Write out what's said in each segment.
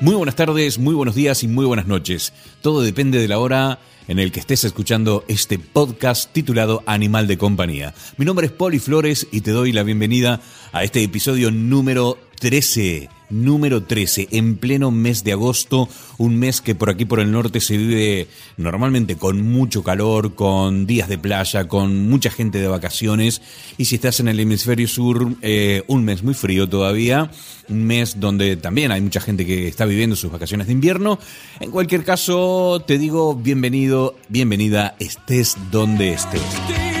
Muy buenas tardes, muy buenos días y muy buenas noches. Todo depende de la hora en el que estés escuchando este podcast titulado Animal de Compañía. Mi nombre es Poli Flores y te doy la bienvenida a este episodio número 13 número 13, en pleno mes de agosto, un mes que por aquí por el norte se vive normalmente con mucho calor, con días de playa, con mucha gente de vacaciones, y si estás en el hemisferio sur, eh, un mes muy frío todavía, un mes donde también hay mucha gente que está viviendo sus vacaciones de invierno. En cualquier caso, te digo bienvenido, bienvenida, estés donde estés.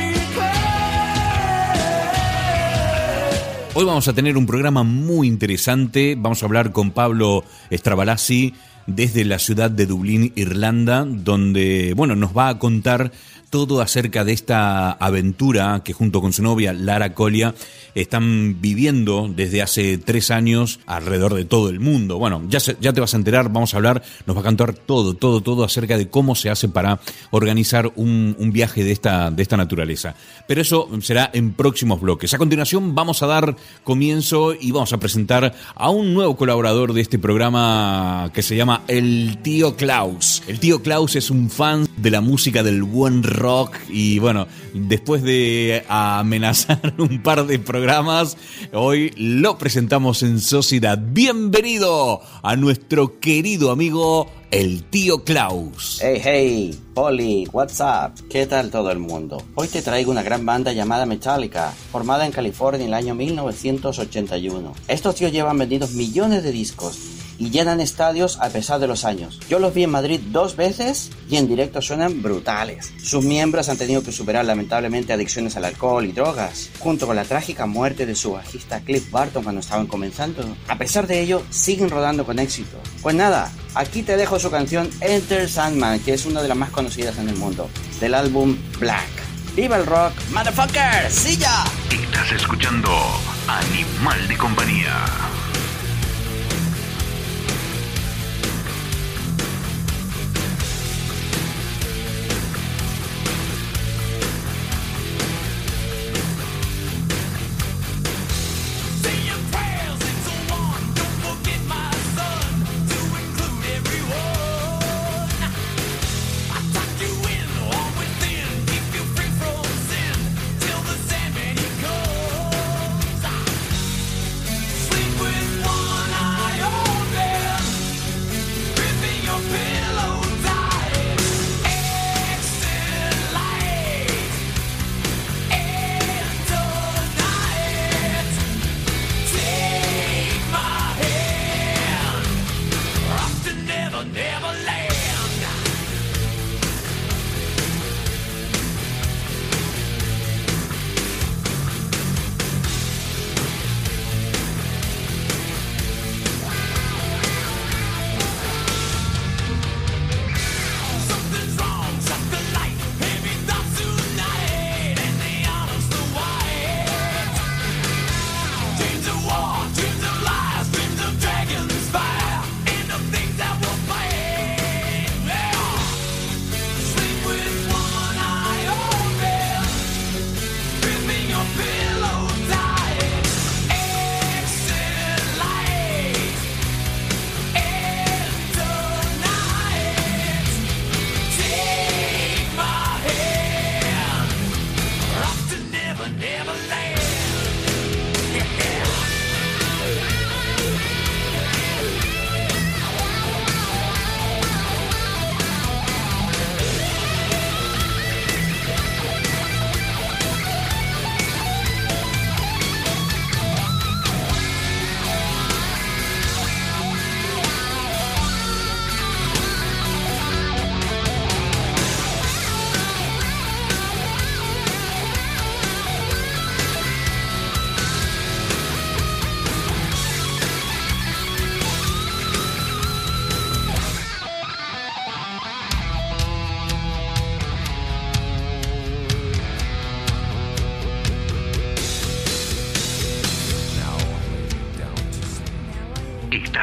Hoy vamos a tener un programa muy interesante. Vamos a hablar con Pablo Stravalasi desde la ciudad de Dublín, Irlanda, donde, bueno, nos va a contar todo acerca de esta aventura que junto con su novia Lara Colia están viviendo desde hace tres años alrededor de todo el mundo. Bueno, ya, te vas a enterar, vamos a hablar, nos va a contar todo, todo, todo acerca de cómo se hace para organizar un, un viaje de esta, de esta naturaleza. Pero eso será en próximos bloques. A continuación vamos a dar comienzo y vamos a presentar a un nuevo colaborador de este programa que se llama El Tío Klaus. El Tío Klaus es un fan de la música del buen rock y bueno, después de amenazar un par de programas, hoy lo presentamos en sociedad. Bienvenido a nuestro querido amigo el tío Klaus. Hey, hey, Polly, what's up? ¿Qué tal todo el mundo? Hoy te traigo una gran banda llamada Metallica, formada en California en el año 1981. Estos tíos llevan vendidos millones de discos y llenan estadios a pesar de los años. Yo los vi en Madrid dos veces y en directo suenan brutales. Sus miembros han tenido que superar lamentablemente adicciones al alcohol y drogas, junto con la trágica muerte de su bajista Cliff Barton cuando estaban comenzando. A pesar de ello, siguen rodando con éxito. Pues nada, aquí te dejo su canción Enter Sandman, que es una de las más conocidas en el mundo, del álbum Black. ¡Viva el rock, motherfucker! ¡Sí ya! Estás escuchando Animal de Compañía.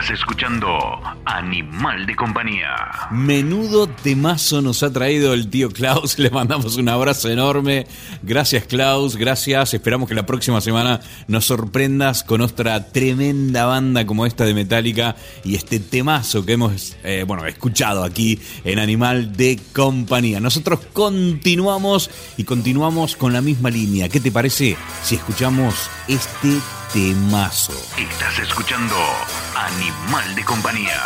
Escuchando Animal de Compañía. Menudo temazo nos ha traído el tío Klaus. Le mandamos un abrazo enorme. Gracias Klaus, gracias. Esperamos que la próxima semana nos sorprendas con otra tremenda banda como esta de Metallica y este temazo que hemos eh, bueno, escuchado aquí en Animal de Compañía. Nosotros continuamos y continuamos con la misma línea. ¿Qué te parece si escuchamos este Estás escuchando Animal de Compañía.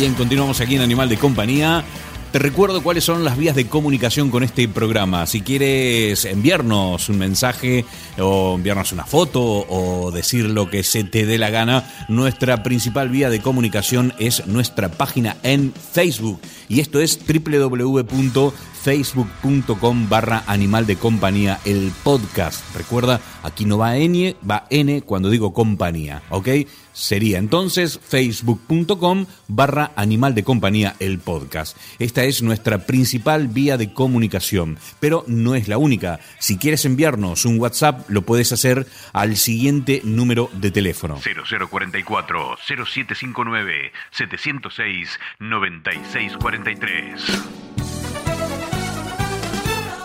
Bien, continuamos aquí en Animal de Compañía. Te recuerdo cuáles son las vías de comunicación con este programa. Si quieres enviarnos un mensaje o enviarnos una foto o decir lo que se te dé la gana, nuestra principal vía de comunicación es nuestra página en Facebook. Y esto es www.facebook.com barra Animal de Compañía, el podcast. Recuerda, aquí no va N, va N cuando digo compañía, ¿ok? Sería entonces facebook.com barra Animal de Compañía, el podcast. Esta es nuestra principal vía de comunicación, pero no es la única. Si quieres enviarnos un WhatsApp, lo puedes hacer al siguiente número de teléfono. 0044 0759 706 9643.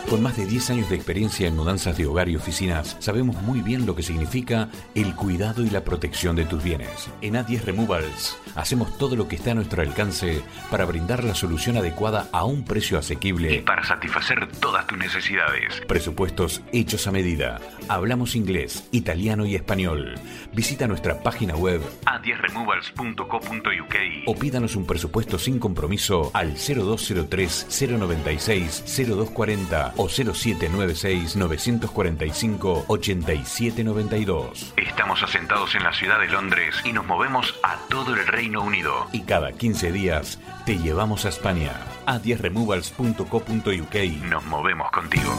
Con más de 10 años de experiencia en mudanzas de hogar y oficinas, sabemos muy bien lo que significa el cuidado y la protección de tus bienes. En A10 Removals hacemos todo lo que está a nuestro alcance para brindar la solución adecuada a un precio Y asequible. para satisfacer todas tus necesidades. Presupuestos hechos a medida. Hablamos inglés, italiano y español. Visita nuestra página web a10removals.co.uk o pídanos un presupuesto sin compromiso al 0203 096 0240 o 0796 945 8792. Estamos asentados en la ciudad de Londres y nos movemos a todo el Reino Unido. Y cada 15 días te llevamos a España. a 10removals.co.uk. Nos movemos contigo.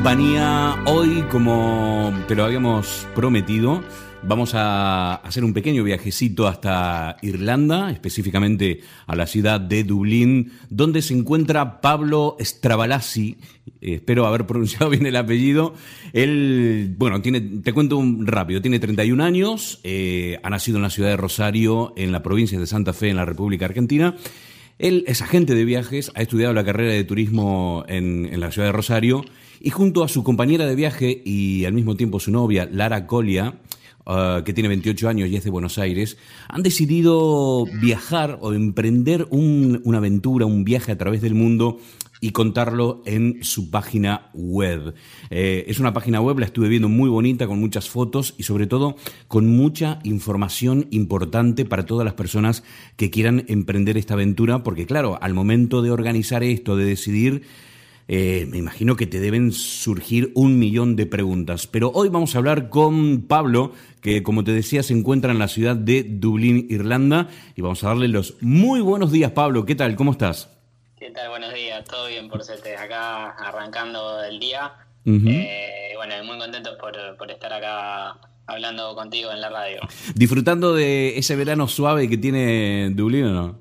Compañía. Hoy, como te lo habíamos prometido, vamos a hacer un pequeño viajecito hasta Irlanda, específicamente a la ciudad de Dublín, donde se encuentra Pablo Stravalasi. Eh, espero haber pronunciado bien el apellido. Él, bueno, tiene, te cuento un rápido, tiene 31 años, eh, ha nacido en la ciudad de Rosario, en la provincia de Santa Fe, en la República Argentina. Él es agente de viajes, ha estudiado la carrera de turismo en la ciudad de Rosario y junto a su compañera de viaje y al mismo tiempo su novia, Lara Colia, ah, que tiene 28 años y es de Buenos Aires, han decidido viajar o emprender un- una aventura, un viaje a través del mundo y contarlo en su página web. Eh, es una página web, la estuve viendo muy bonita, con muchas fotos y sobre todo con mucha información importante para todas las personas que quieran emprender esta aventura, porque claro, al momento de organizar esto, de decidir, eh, me imagino que te deben surgir un millón de preguntas. Pero hoy vamos a hablar con Pablo, que como te decía se encuentra en la ciudad de Dublín, Irlanda, y vamos a darle los muy buenos días, Pablo. ¿Qué tal? ¿Cómo estás? ¿Qué tal? Buenos días, todo bien por suerte. Acá arrancando el día. Eh, bueno, muy contentos por, por estar acá hablando contigo en la radio. ¿Disfrutando de ese verano suave que tiene Dublín o no?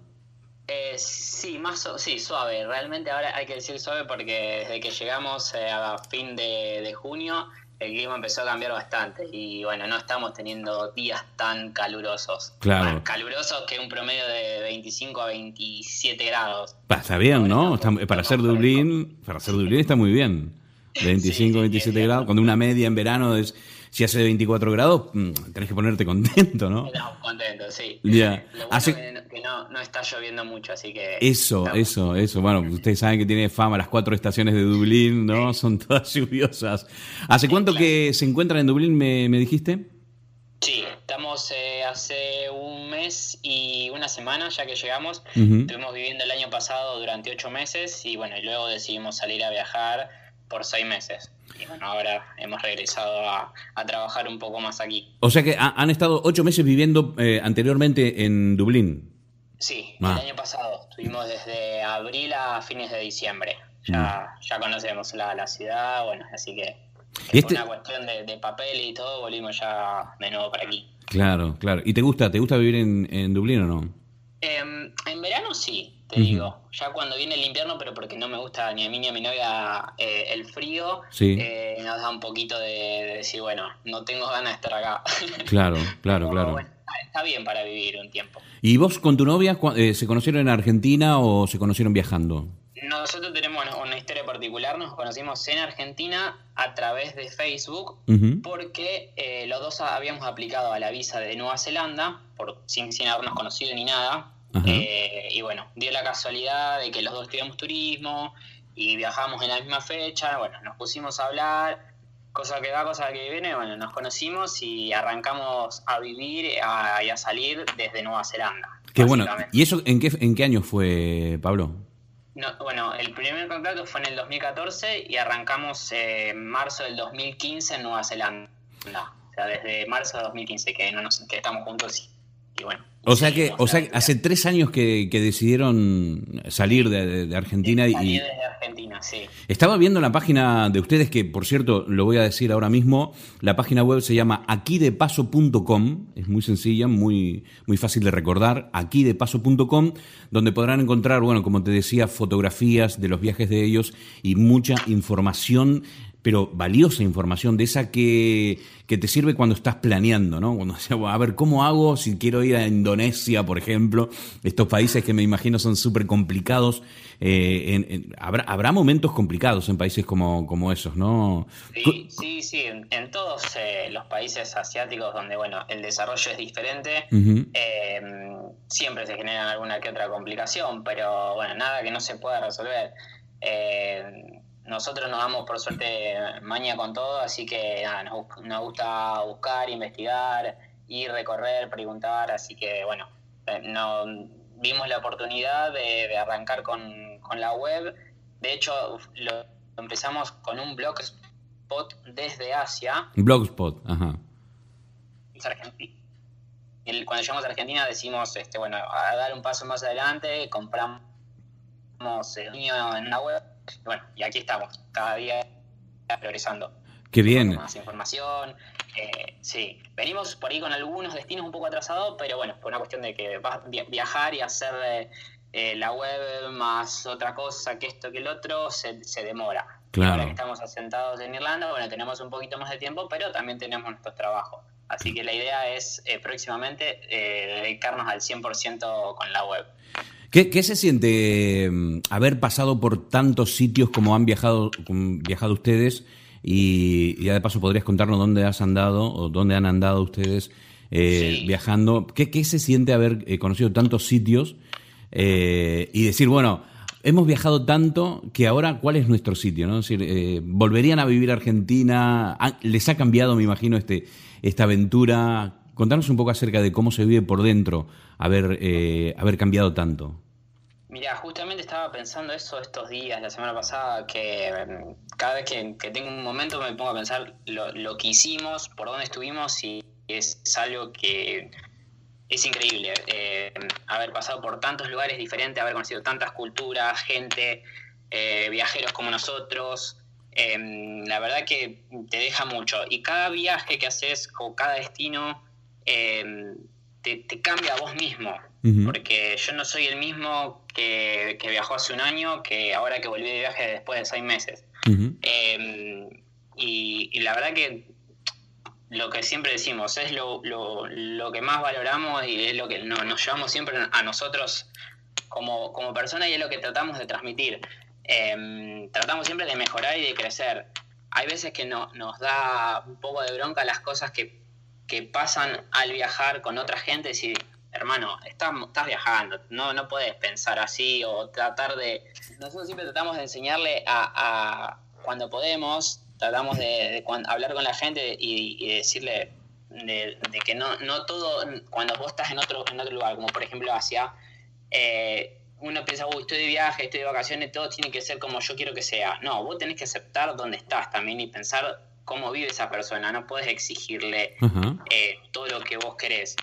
Eh, sí, más sí, suave. Realmente ahora hay que decir suave porque desde que llegamos eh, a fin de, de junio el clima empezó a cambiar bastante y bueno, no estamos teniendo días tan calurosos. Claro. Más calurosos que un promedio de 25 a 27 grados. Está bien, ¿no? Está- para ser estamos Dublín, para ser Dublín está muy bien. 25, sí, 27 bien, grados, cuando una media en verano es, si hace 24 grados, mm, tenés que ponerte contento, ¿no? Estamos contentos, sí. Ya. Lo bueno que no- que no, no está lloviendo mucho, así que... Eso, estamos- eso, eso. Bueno, ustedes saben que tiene fama las cuatro estaciones de Dublín, ¿no? Son todas lluviosas. ¿Hace cuánto que se encuentran en Dublín, me, me dijiste? Sí, estamos eh, hace un mes y una semana ya que llegamos. Estuvimos viviendo el año pasado durante ocho meses y bueno, y luego decidimos salir a viajar por seis meses. Y bueno, ahora hemos regresado a, a trabajar un poco más aquí. O sea que ha- han estado ocho meses viviendo eh, anteriormente en Dublín. Sí, Ah. el año pasado. Estuvimos desde abril a fines de diciembre. Ya, ya conocemos la, la ciudad, bueno, así que Mm. Por este- una cuestión de, de papel y todo, volvimos ya de nuevo para aquí. Claro, claro. ¿Y te gusta, te gusta vivir en, en Dublín o no? Em, en verano sí, te digo. Ya cuando viene el invierno, pero porque no me gusta ni a mí ni a mi novia eh, el frío, Sí. eh, nos da un poquito de, de decir, bueno, no tengo ganas de estar acá. Claro, claro, claro. bueno, está bien para vivir un tiempo. ¿Y vos con tu novia eh, se conocieron en Argentina o se conocieron viajando? Nosotros tenemos una- historia particular, nos conocimos en Argentina a través de Facebook porque eh, los dos habíamos aplicado a la visa de Nueva Zelanda por, sin, sin habernos conocido ni nada. Eh, y bueno, dio la casualidad de que los dos estudiamos turismo y viajamos en la misma fecha. Bueno, nos pusimos a hablar, cosa que va, cosa que viene. Bueno, nos conocimos y arrancamos a vivir a- y a salir desde Nueva Zelanda. Qué bueno. ¿Y eso en qué, en qué año fue, Pablo? No, bueno, el primer contacto fue en el 2014 y arrancamos eh, en marzo del 2015 en Nueva Zelanda. O sea, desde marzo de 2015 que, no nos, que estamos juntos y, y bueno. O sea que, o sea, hace tres años que, que decidieron salir de, de- de Argentina y, desde Argentina, sí. Estaba viendo la página de ustedes, que por cierto lo voy a decir ahora mismo, la página web se llama aquidepaso.com, es muy sencilla, muy, muy fácil de recordar, aquidepaso.com, donde podrán encontrar, bueno, como te decía, fotografías de los viajes de ellos y mucha información, pero valiosa información, de esa que, que te sirve cuando estás planeando, ¿no? Cuando dices, a ver, ¿cómo hago si quiero ir a Indonesia, por ejemplo? Estos países que me imagino son súper complicados. eh, en- en- habrá, habrá momentos complicados en países como, como esos, ¿no? Sí, sí, sí, en, en todos eh, los países asiáticos donde, bueno, el desarrollo es diferente, eh, siempre se genera alguna que otra complicación, pero bueno, nada que no se pueda resolver. Eh, nosotros nos damos por suerte maña con todo, así que nada, nos, gusta buscar, investigar, ir, recorrer, preguntar, así que bueno, eh, no, vimos la oportunidad de, de arrancar con, con la web. De hecho, lo empezamos con un blogspot desde Asia, Blogspot, ajá. es Argentina. El- Cuando llegamos a Argentina decimos, este, bueno, a dar un paso más adelante, compramos el niño en una web, bueno, y aquí estamos, cada día progresando. Qué bien. Más información, eh, sí. Venimos por ahí con algunos destinos un poco atrasados, pero bueno, por una cuestión de que vas via- viajar y hacer eh, eh, la web más otra cosa que esto que el otro se, se demora. Claro. Ahora que estamos asentados en Irlanda, bueno, tenemos un poquito más de tiempo, pero también tenemos nuestros trabajos. Así que la idea es eh, próximamente dedicarnos al 100% con la web. ¿Qué, qué se siente mm, haber pasado por tantos sitios como han viajado, como viajado ustedes? Y, y ya de paso podrías contarnos dónde has andado o dónde han andado ustedes eh, Sí. viajando. ¿Qué, qué se siente haber eh, conocido tantos sitios eh, y decir, bueno, hemos viajado tanto que ahora, ¿cuál es nuestro sitio? ¿no? Es decir, eh, ¿volverían a vivir a Argentina? ¿Les ha cambiado, me imagino, este, esta aventura? Contanos un poco acerca de cómo se vive por dentro haber, eh, haber cambiado tanto. Mira, justamente estaba pensando eso estos días, la semana pasada, que mm, cada vez que, tengo un momento me pongo a pensar lo, que hicimos, por dónde estuvimos y es algo que es increíble. eh, haber pasado por tantos lugares diferentes, haber conocido tantas culturas, gente, eh, viajeros como nosotros. eh, la verdad que te deja mucho. Y cada viaje que haces o cada destino eh, te, te cambia a vos mismo. Porque yo no soy el mismo que, que viajó hace un año que ahora que volví de viaje después de seis meses. Eh, y, y la verdad que lo que siempre decimos es lo, lo, lo que más valoramos y es lo que no- nos llevamos siempre a nosotros como, como persona y es lo que tratamos de transmitir. Eh, tratamos siempre de mejorar y de crecer. Hay veces que no, nos da un poco de bronca las cosas que, que pasan al viajar con otra gente, decir, hermano, estás, viajando, no, no puedes pensar así o tratar de... Nosotros siempre tratamos de enseñarle a, cuando podemos, tratamos de, hablar con la gente y, decirle de, que no, no todo, cuando vos estás en otro, en otro lugar, como por ejemplo Asia, eh, uno piensa, uy, estoy de viaje, estoy de vacaciones, todo tiene que ser como yo quiero que sea. No, vos tenés que aceptar dónde estás también y pensar cómo vive esa persona, no puedes exigirle eh, todo lo que vos querés.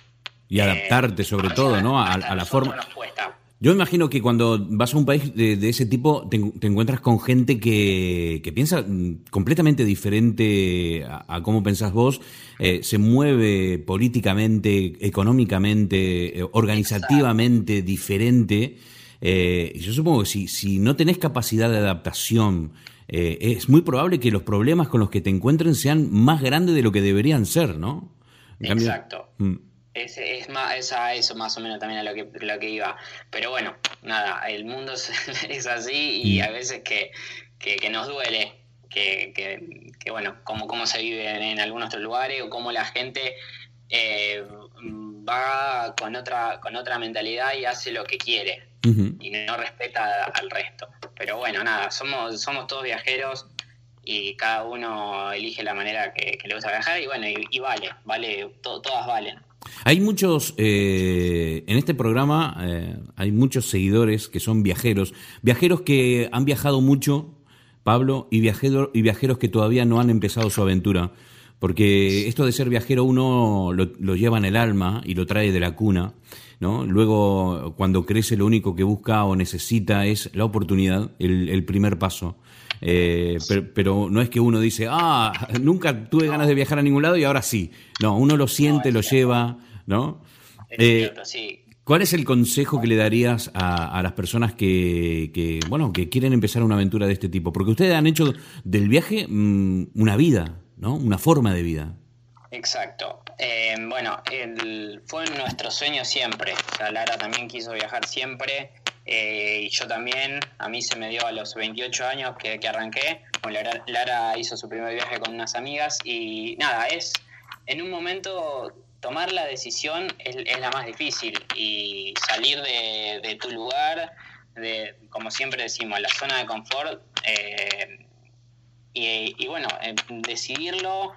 Y adaptarte sobre Eh, todo, ¿no? A, a la forma... nos cuesta. Yo imagino que cuando vas a un país de, de ese tipo te, en- te encuentras con gente que, que piensa mm, completamente diferente a, a cómo pensás vos, eh, se mueve políticamente, económicamente, eh, organizativamente diferente. eh, y yo supongo que si, si no tenés capacidad de adaptación, eh, es muy probable que los problemas con los que te encuentren sean más grandes de lo que deberían ser, ¿no? Cambio- Exacto. Mm. Es, es, más, es a eso más o menos también a lo que, lo que iba. Pero bueno, nada, el mundo es, es así y a veces que, que, que nos duele, que, que, que, bueno, cómo, cómo se vive en, en algunos otros lugares o cómo la gente eh, va con otra, con otra mentalidad y hace lo que quiere Ujú. y no respeta al resto. Pero bueno, nada, somos, somos todos viajeros y cada uno elige la manera que, que le gusta viajar y bueno, y, y vale, vale, to- todas valen. Hay muchos, eh, en este programa eh, hay muchos seguidores que son viajeros, viajeros que han viajado mucho, Pablo, y, viajero, y viajeros que todavía no han empezado su aventura, porque esto de ser viajero uno lo, lo lleva en el alma y lo trae de la cuna, ¿no? Luego, cuando crece, lo único que busca o necesita es la oportunidad, el, el primer paso. Eh, pero, pero no es que uno dice, ah, nunca tuve ganas de viajar a ningún lado y ahora sí. No, uno lo siente, lo lleva, ¿no? Eh, sí. ¿Cuál es el consejo que le darías a, a las personas que, que, bueno, que quieren empezar una aventura de este tipo? Porque ustedes han hecho del viaje mm, una vida, ¿no? Una forma de vida. Exacto. Eh, bueno, fue nuestro sueño siempre. O sea, Lara también quiso viajar siempre. eh, y yo también. A mí se me dio a los 28 años que, que arranqué. Bueno, Lara, Lara hizo su primer viaje con unas amigas. Y nada, es en un momento tomar la decisión es, la más difícil. Y salir de, de tu lugar, de, como siempre decimos, la zona de confort. eh, y, y bueno, eh, decidirlo,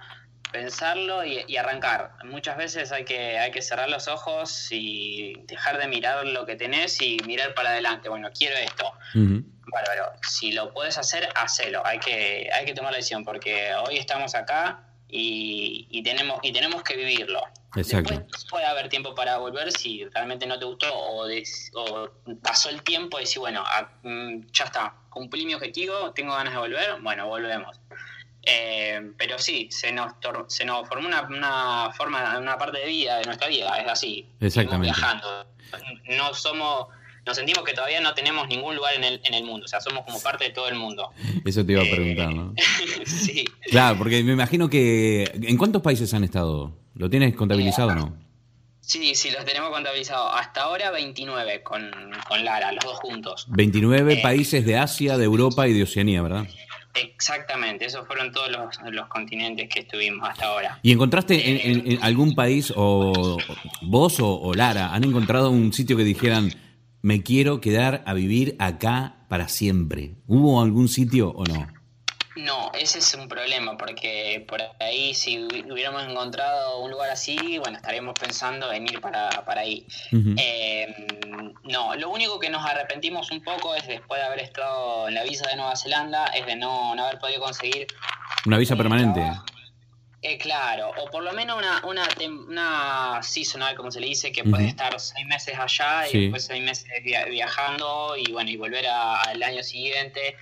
pensarlo y, y arrancar. Muchas veces hay que, hay que cerrar los ojos y dejar de mirar lo que tenés y mirar para adelante. Bueno, quiero esto. Ujú. Bárbaro. Si lo puedes hacer, hacelo. Hay que, hay que tomar la decisión porque hoy estamos acá y, y tenemos, y tenemos que vivirlo. Exacto. Después puede haber tiempo para volver si realmente no te gustó o, des- o pasó el tiempo y decir, bueno, ah, mm, ya está, cumplí mi objetivo, tengo ganas de volver, bueno, volvemos. Eh, pero sí, se nos, tor- se nos formó una, una forma, una parte de vida, de nuestra vida, es así. Exactamente. Viajando. No somos, nos sentimos que todavía no tenemos ningún lugar en el, en el mundo, o sea, somos como parte de todo el mundo. Eso te iba a Eh, preguntar, ¿no? sí. Claro, porque me imagino que... ¿En cuántos países han estado? ¿Lo tienes contabilizado o no? Sí, sí, los tenemos contabilizados. Hasta ahora 29 con, con Lara, los dos juntos. 29 Eh. países de Asia, de Europa y de Oceanía, ¿verdad? Exactamente, esos fueron todos los, los continentes que estuvimos hasta ahora. ¿Y encontraste en, en- en algún país, o vos o, o Lara, han encontrado un sitio que dijeran, me quiero quedar a vivir acá para siempre? ¿Hubo algún sitio o no? No, ese es un problema, porque por ahí si hubi- hubiéramos encontrado un lugar así, bueno, estaríamos pensando en ir para, para ahí. Eh, no, lo único que nos arrepentimos un poco es después de haber estado en la visa de Nueva Zelanda, es de no, no haber podido conseguir Una visa permanente. Eh, claro, o por lo menos una, una, una seasonal, como se le dice, que puede estar seis meses allá Sí. y después seis meses via- viajando y bueno, y volver a- al año siguiente,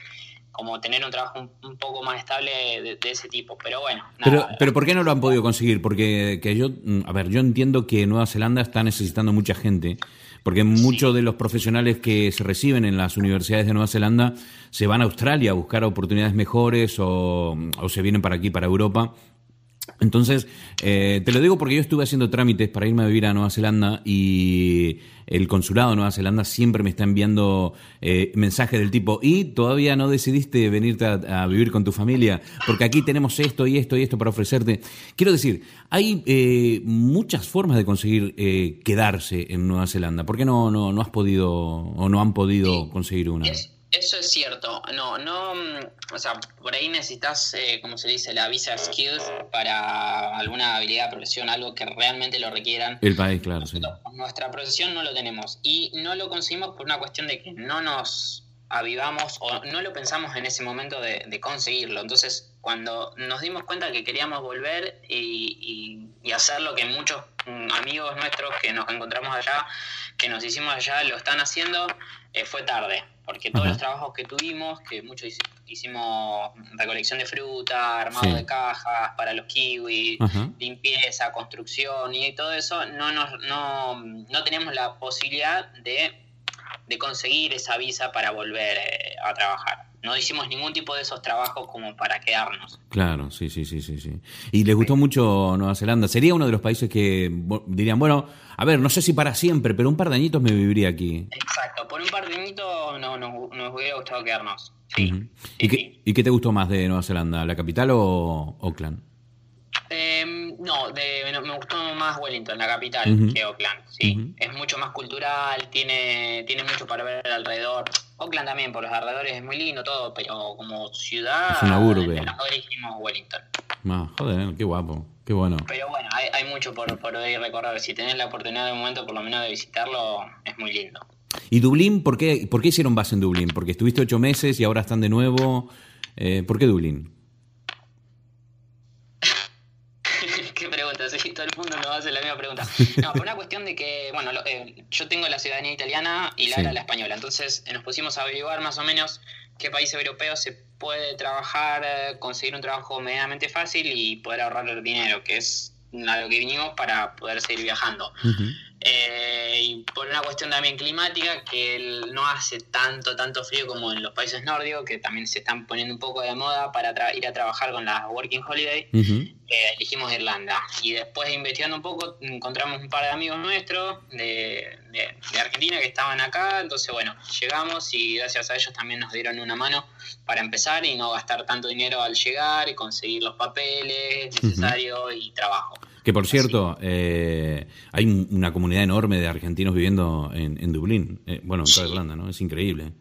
como tener un trabajo un, un poco más estable de, de ese tipo. Pero bueno, Pero, nada, pero ¿por qué no lo han podido conseguir? Porque que yo, mm, a ver, yo entiendo que Nueva Zelanda está necesitando mucha gente, porque muchos de los profesionales que se reciben en las universidades de Nueva Zelanda se van a Australia a buscar oportunidades mejores o, o se vienen para aquí, para Europa. Entonces, eh, te lo digo porque yo estuve haciendo trámites para irme a vivir a Nueva Zelanda y el consulado de Nueva Zelanda siempre me está enviando eh, mensajes del tipo, y todavía no decidiste venirte a, a vivir con tu familia, porque aquí tenemos esto y esto y esto para ofrecerte. Quiero decir, hay eh, muchas formas de conseguir eh, quedarse en Nueva Zelanda. ¿Por qué no, no, no has podido o no han podido conseguir una? Eso es cierto. No, no, mm, o sea, por ahí necesitas, eh, como se dice, la visa skills para alguna habilidad, profesión, algo que realmente lo requieran. El país, claro, sí. Nuestra profesión no lo tenemos y no lo conseguimos por una cuestión de que no nos avivamos o no lo pensamos en ese momento de, de conseguirlo. Entonces, cuando nos dimos cuenta que queríamos volver y, y- y hacer lo que muchos mm, amigos nuestros que nos encontramos allá, que nos hicimos allá, lo están haciendo, eh, fue tarde. Porque todos Ajá. los trabajos que tuvimos, que muchos hici- hicimos recolección de fruta, armado Sí. de cajas para los kiwis, Ajá. limpieza, construcción y todo eso, no, nos, no, no tenemos la posibilidad de, de conseguir esa visa para volver eh, a trabajar. no hicimos ningún tipo de esos trabajos como para quedarnos. Claro, sí, sí, sí, sí, sí. Y les gustó mucho Nueva Zelanda. Sería uno de los países que dirían, bueno, a ver, no sé si para siempre, pero un par de añitos me viviría aquí. Exacto, por un par de añitos no, nos, nos hubiera gustado quedarnos. Sí. ¿Y, qué, sí. ¿Y qué te gustó más de Nueva Zelanda? ¿La capital o Auckland? Eh, no, de- no, me gustó más Wellington, la capital, que Auckland. Sí, es mucho más cultural, tiene, tiene mucho para ver alrededor. Auckland también, por los alrededores es muy lindo todo, pero como ciudad, Es una urbe. elegimos Wellington. Ah, joder, qué guapo, qué bueno. Pero bueno, hay, hay mucho por, por ir recorrer. Si tenés la oportunidad de un momento, por lo menos, de visitarlo, es muy lindo. ¿Y Dublín? ¿Por qué, por qué hicieron base en Dublín? Porque estuviste ocho meses y ahora están de nuevo. Eh, ¿Por qué Dublín? Qué pregunta, sí, todo el mundo nos hace la misma pregunta. No, por una cuestión de que, bueno, lo- eh, yo tengo la ciudadanía italiana y Lara Sí. la española, entonces eh, nos pusimos a averiguar más o menos qué país europeo se puede trabajar, eh, conseguir un trabajo medianamente fácil y poder ahorrar dinero, que es a lo que vinimos para poder seguir viajando. Eh, y por una cuestión también climática, que no hace tanto, tanto frío como en los países nórdicos, que también se están poniendo un poco de moda para ir a trabajar con las Working Holiday, eh, elegimos Irlanda. Y después investigando un poco, encontramos un par de amigos nuestros de, de- de Argentina que estaban acá. Entonces, bueno, llegamos y gracias a ellos también nos dieron una mano para empezar y no gastar tanto dinero al llegar y conseguir los papeles necesarios y trabajo. Que por cierto, eh, hay un- una comunidad enorme de argentinos viviendo en, en Dublín. Eh, bueno, en toda. Irlanda, ¿no? Es increíble.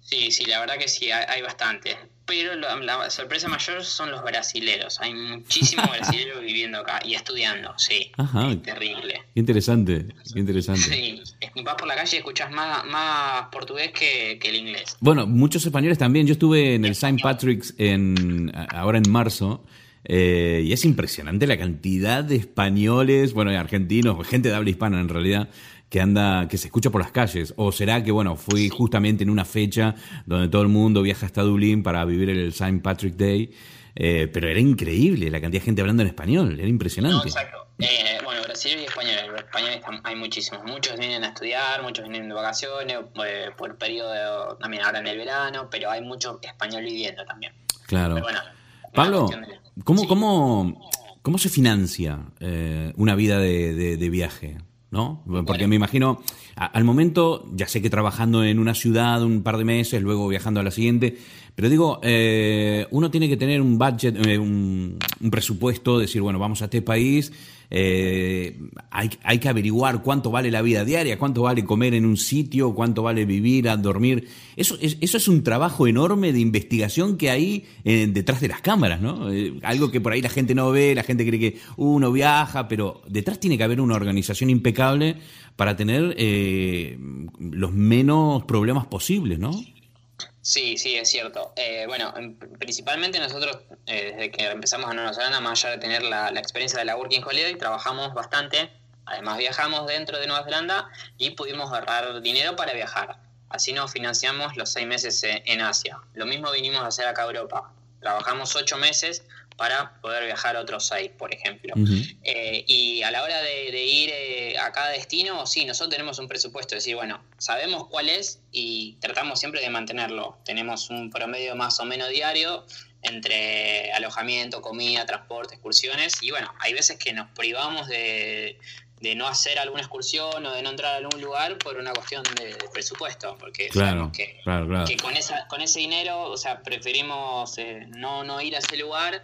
Sí, sí, la verdad que sí, hay, hay bastante. Pero la, la sorpresa mayor son los brasileros. Hay muchísimos brasileros viviendo acá y estudiando, sí. Ajá. Es terrible. Qué interesante, qué interesante. Sí, vas por la calle y escuchas más, más portugués que, que el inglés. Bueno, muchos españoles también. Yo estuve en el St. Patrick's en, ahora en marzo. Eh, y es impresionante la cantidad de españoles, bueno, y argentinos, gente de habla hispana en realidad, que anda, que se escucha por las calles. O será que, bueno, fui justamente en una fecha donde todo el mundo viaja hasta Dublín para vivir el St. Patrick Day. eh, pero era increíble la cantidad de gente hablando en español, era No, impresionante. exacto. Eh, bueno, brasileños y españoles. Españoles hay muchísimos. Muchos vienen a estudiar, muchos vienen de vacaciones, eh, por periodo también ahora en el verano, pero hay mucho español viviendo también. claro. Pero bueno, Pablo, de- ¿cómo, Sí. cómo, cómo se financia eh, una vida de, de- de viaje? ¿No? Porque me imagino, a- al momento, ya sé que trabajando en una ciudad un par de meses, luego viajando a la siguiente, pero digo, eh, uno tiene que tener un budget, eh, un, un presupuesto, decir, bueno, vamos a este país, eh, hay, hay que averiguar cuánto vale la vida diaria, cuánto vale comer en un sitio, cuánto vale vivir, dormir. Eso es, eso es un trabajo enorme de investigación que hay eh, detrás de las cámaras, ¿no? Eh, algo que por ahí la gente no ve, la gente cree que uno viaja, pero detrás tiene que haber una organización impecable para tener eh, los menos problemas posibles, ¿no? Sí, sí, es cierto. Eh, bueno, en- principalmente nosotros, eh, desde que empezamos a Nueva Zelanda, más allá de tener la, la experiencia de la Working Holiday, trabajamos bastante. Además, viajamos dentro de Nueva Zelanda y pudimos ahorrar dinero para viajar. Así nos financiamos los seis meses en Asia. Lo mismo vinimos a hacer acá a Europa. Trabajamos ocho meses para poder viajar a otros seis, por ejemplo. Eh, y a la hora de, de ir eh, a cada destino, sí, nosotros tenemos un presupuesto, es decir, bueno, sabemos cuál es y tratamos siempre de mantenerlo. Tenemos un promedio más o menos diario entre alojamiento, comida, transporte, excursiones. Y bueno, hay veces que nos privamos de, de no hacer alguna excursión o de no entrar a algún lugar por una cuestión de, de presupuesto, porque Claro, sabemos que, claro, claro. que con, esa, con ese dinero, o sea, preferimos eh, no, no ir a ese lugar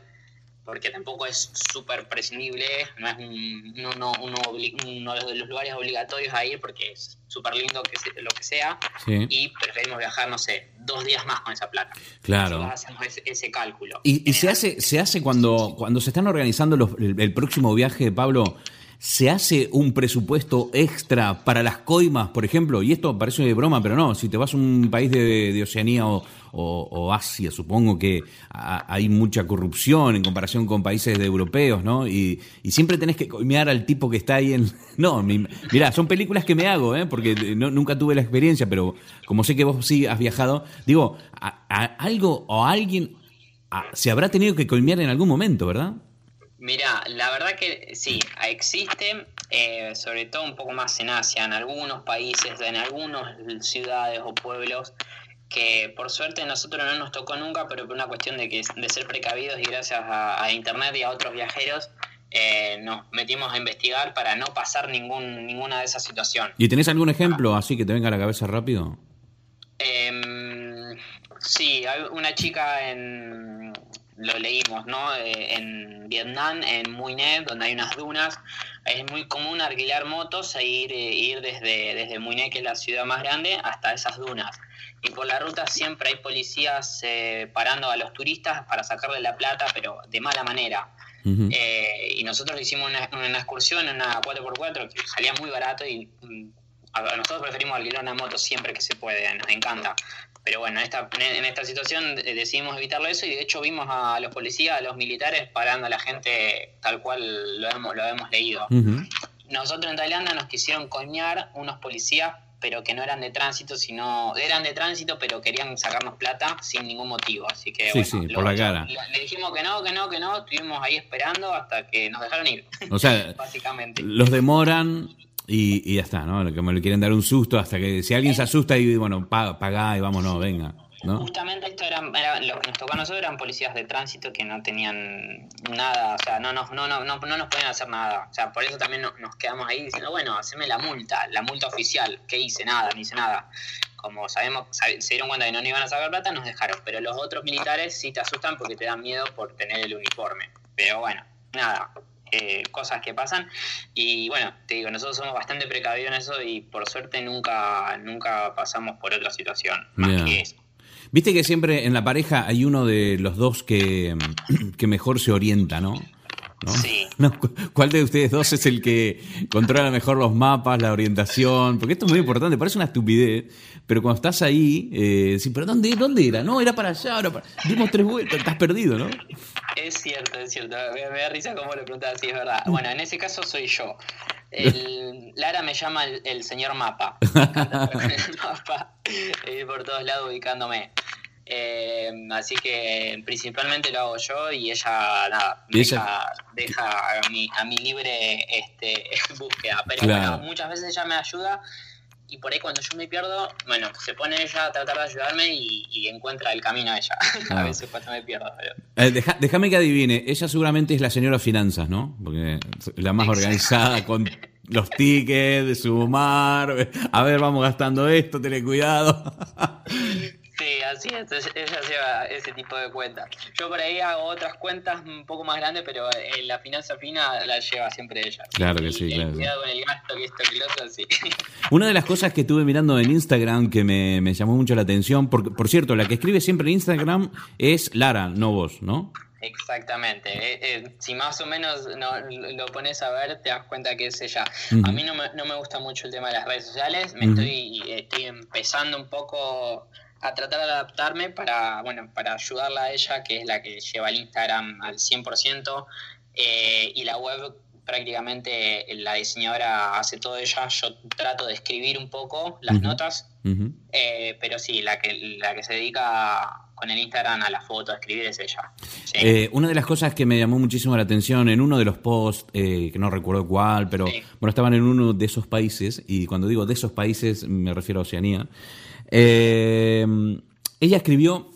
porque tampoco es súper prescindible, no es un, uno, uno- uno uno de los lugares obligatorios a ir porque es súper lindo que se- lo que sea Sí. y preferimos viajar, no sé, dos días más con esa plata. Claro. Hacemos ese, ese cálculo. Y, y se hace, se hace cuando, cuando se están organizando los- el, el próximo viaje, Pablo, ¿se hace un presupuesto extra para las coimas, por ejemplo? Y esto parece de broma, pero no, si te vas a un país de, Oceanía o, Asia, supongo que hay mucha corrupción en comparación con países de europeos, ¿no? Y, siempre tenés que coimear al tipo que está ahí en... No, mi- mirá, son películas que me hago, ¿eh? Porque no- nunca tuve la experiencia, pero como sé que vos sí has viajado, digo, a- algo o alguien se habrá tenido que coimear en algún momento, ¿verdad? Mira, la verdad que sí, existe, eh, sobre todo un poco más en Asia, en algunos países, en algunas ciudades o pueblos, que por suerte a nosotros no nos tocó nunca, pero por una cuestión de, que, de ser precavidos y gracias a, a Internet y a otros viajeros, eh, nos metimos a investigar para no pasar ningún, ninguna de esas situaciones. ¿Y tenés algún ejemplo así que te venga a la cabeza rápido? Em, sí, hay una chica en. Lo leímos, ¿no? Eh, en Vietnam, en Muy donde hay unas dunas. Es muy común alquilar motos e ir, eh, ir desde, desde Muy que es la ciudad más grande, hasta esas dunas. Y por la ruta siempre hay policías eh, parando a los turistas para sacarle la plata, pero de mala manera. Eh, y nosotros hicimos una, una excursión en una 4x4 que salía muy barato y mm, nosotros preferimos alquilar una moto siempre que se puede, nos encanta. Pero bueno, en esta, en esta situación eh, decidimos evitarlo eso y de hecho vimos a los policías, a los militares parando a la gente tal cual lo hemos, lo hemos leído. Nosotros en Tailandia nos quisieron coñar unos policías, pero que no eran de tránsito, sino eran de tránsito, pero querían sacarnos plata sin ningún motivo. Así que Sí, bueno, sí, por la cara. Le, le dijimos que no, que no, que no. Estuvimos ahí esperando hasta que nos dejaron ir, O sea, básicamente. los demoran y, y ya está, ¿no? Lo que me le quieren dar un susto hasta que si alguien se asusta y bueno, paga, pagá y vámonos, venga, ¿no? Justamente esto eran, era, lo que nos tocó a nosotros eran policías de tránsito que no tenían nada, o sea, no, nos- no, no, no, no nos podían hacer nada. O sea, por eso también no- nos quedamos ahí diciendo, bueno, haceme la multa, la multa oficial. ¿Qué hice? Nada, no hice nada. Como sabemos, sab- se dieron cuenta que no nos iban a sacar plata, nos dejaron. Pero los otros militares sí te asustan porque te dan miedo por tener el uniforme. Pero bueno, nada. Eh, cosas que pasan. Y bueno te digo nosotros somos bastante precavidos en eso y por suerte nunca nunca pasamos por otra situación más que eso. Viste que siempre en la pareja hay uno de los dos que, que mejor se orienta, ¿no? ¿No? Sí. No, ¿Cuál de ustedes dos es el que controla mejor los mapas, la orientación? Porque esto es muy importante, parece una estupidez, pero cuando estás ahí, eh, sí, pero ¿dónde, ¿dónde era? No, era para allá, era para... dimos tres vueltas, estás perdido, ¿no? Es cierto, es cierto. Me, me da risa cómo lo preguntas así, es verdad. Bueno, en ese caso soy yo. El, Lara me llama el, el señor mapa. Me encanta con el mapa, e ir por todos lados ubicándome. Eh, así que principalmente lo hago yo y ella nada, Y deja, deja a, mi, a mi libre este, búsqueda. Pero Claro. bueno, muchas veces ella me ayuda y por ahí cuando yo me pierdo, bueno, se pone ella a tratar de ayudarme y, y encuentra el camino a ella. Ah. a veces cuando me pierdo. Pero... Eh, deja- déjame que adivine, ella seguramente es la señora Finanzas, ¿no? Porque es la más organizada con los tickets, sumar, a ver, vamos gastando esto, ten cuidado. Sí, así es, ella lleva ese tipo de cuentas. Yo por ahí hago otras cuentas un poco más grandes, pero eh, la finanza fina la lleva siempre ella. Claro que Y sí, el claro. Cuidado con el gasto, que esto, que lo otro, sí. Una de las cosas que estuve mirando en Instagram que me, me llamó mucho la atención, porque, por cierto, la que escribe siempre en Instagram es Lara, no vos, ¿no? Exactamente. Eh, eh, si más o menos no, lo pones a ver, te das cuenta que es ella. Ujú. A mí no me, no me gusta mucho el tema de las redes sociales. Me Ujú. estoy, estoy empezando un poco a tratar de adaptarme para, bueno, para ayudarla a ella, que es la que lleva el Instagram al 100%. eh, y la web prácticamente la diseñadora hace todo ella. Yo trato de escribir un poco las Ujú. notas, Ujú. eh, pero sí, la que, la que se dedica con el Instagram a la foto, a escribir es ella. Sí. Eh, una de las cosas que me llamó muchísimo la atención en uno de los posts, eh, que no recuerdo cuál, pero Sí. bueno, estaban en uno de esos países, y cuando digo de esos países me refiero a Oceanía. Eh, ella escribió,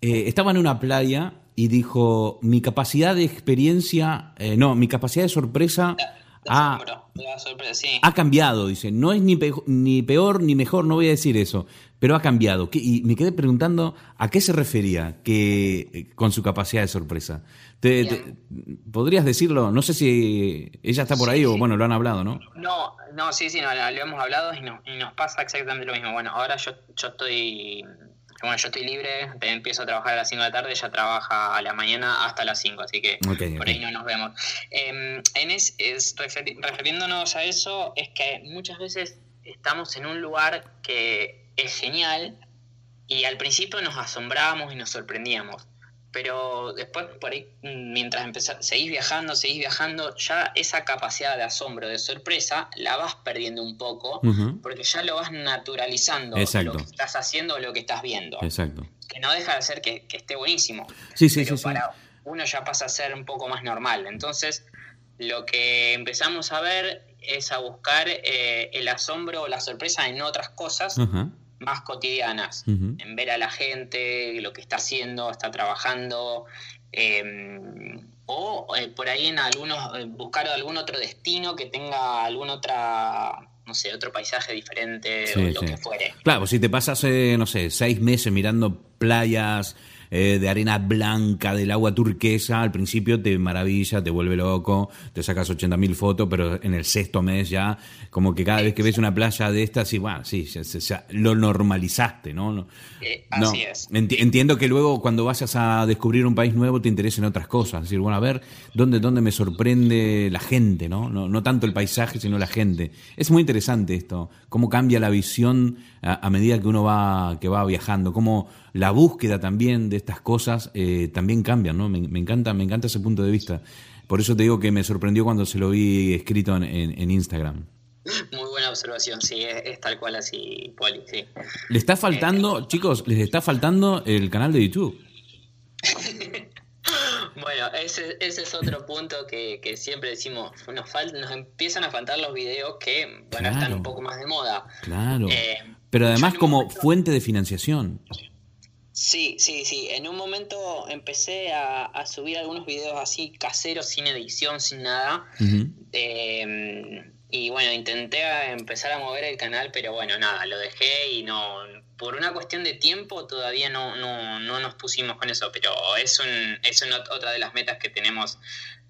eh, estaba en una playa y dijo, mi capacidad de experiencia, eh, no, mi capacidad de sorpresa ha, sorpresa, sí. ha cambiado, dice. No es ni, pe- ni peor ni mejor, no voy a decir eso, pero ha cambiado. ¿Qué- Y me quedé preguntando a qué se refería que, eh, con su capacidad de sorpresa. Te- te- ¿Podrías decirlo? No sé si ella está por ahí o, bueno, lo han hablado, ¿no? No, no, sí, sí, no, lo lo hemos hablado y, no- y nos pasa exactamente lo mismo. Bueno, ahora yo, yo estoy bueno, yo estoy libre, empiezo a trabajar a las 5 de la tarde, ella trabaja a la mañana hasta las 5, así que por ahí no nos vemos. Eh, en es, es referi- refiriéndonos a eso, es que muchas veces estamos en un lugar que es genial y al principio nos asombrábamos y nos sorprendíamos. Pero después, por ahí, mm, mientras empezás, seguís viajando, seguís viajando, ya esa capacidad de asombro, de sorpresa, la vas perdiendo un poco, porque ya lo vas naturalizando, Exacto. lo que estás haciendo o lo que estás viendo. Exacto. Que no deja de ser que, que esté buenísimo. Sí, sí, pero sí, para uno ya pasa a ser un poco más normal. Entonces, lo que empezamos a ver es a buscar eh, el asombro o la sorpresa en otras cosas Ajá. Más cotidianas, en ver a la gente, lo que está haciendo, está trabajando, eh, o eh, por ahí en algunos, eh, buscar algún otro destino que tenga algún otra, no sé, otro paisaje diferente Sí, o lo sí. que fuere. Claro, si te pasas, eh, no sé, seis meses mirando playas eh, de arena blanca, del agua turquesa, al principio te maravilla, te vuelve loco, te sacas 80.000 fotos, pero en el sexto mes ya, como que cada vez que ves una playa de estas, sí, bueno, sí, ya- ya- ya lo normalizaste, ¿no? No, Eh, así es. Enti- entiendo que luego cuando vayas a descubrir un país nuevo te interesen otras cosas. Es decir, bueno, a ver, ¿dónde, dónde me sorprende la gente, ¿no? ¿no? No tanto el paisaje, sino la gente. Es muy interesante esto, cómo cambia la visión a, a medida que uno va, que va viajando, cómo la búsqueda también de estas cosas eh, también cambia, ¿no? Me, me encanta, me encanta ese punto de vista. Por eso te digo que me sorprendió cuando se lo vi escrito en, en- en Instagram. Muy buena observación, sí, es, es tal cual así, Poli, sí. Le está faltando, chicos, les está faltando el canal de YouTube. Bueno, ese, ese es otro punto que, que siempre decimos, nos, fal- nos empiezan a faltar los videos que, bueno, están un poco más de moda. Claro. Eh, Pero además como momento- fuente de financiación. Sí, sí, sí. En un momento empecé a, a subir algunos videos así caseros, sin edición, sin nada. Eh, y bueno, intenté a empezar a mover el canal, pero bueno, nada, lo dejé y no. Por una cuestión de tiempo todavía no, no, no nos pusimos con eso, pero es, un, es una- otra de las metas que tenemos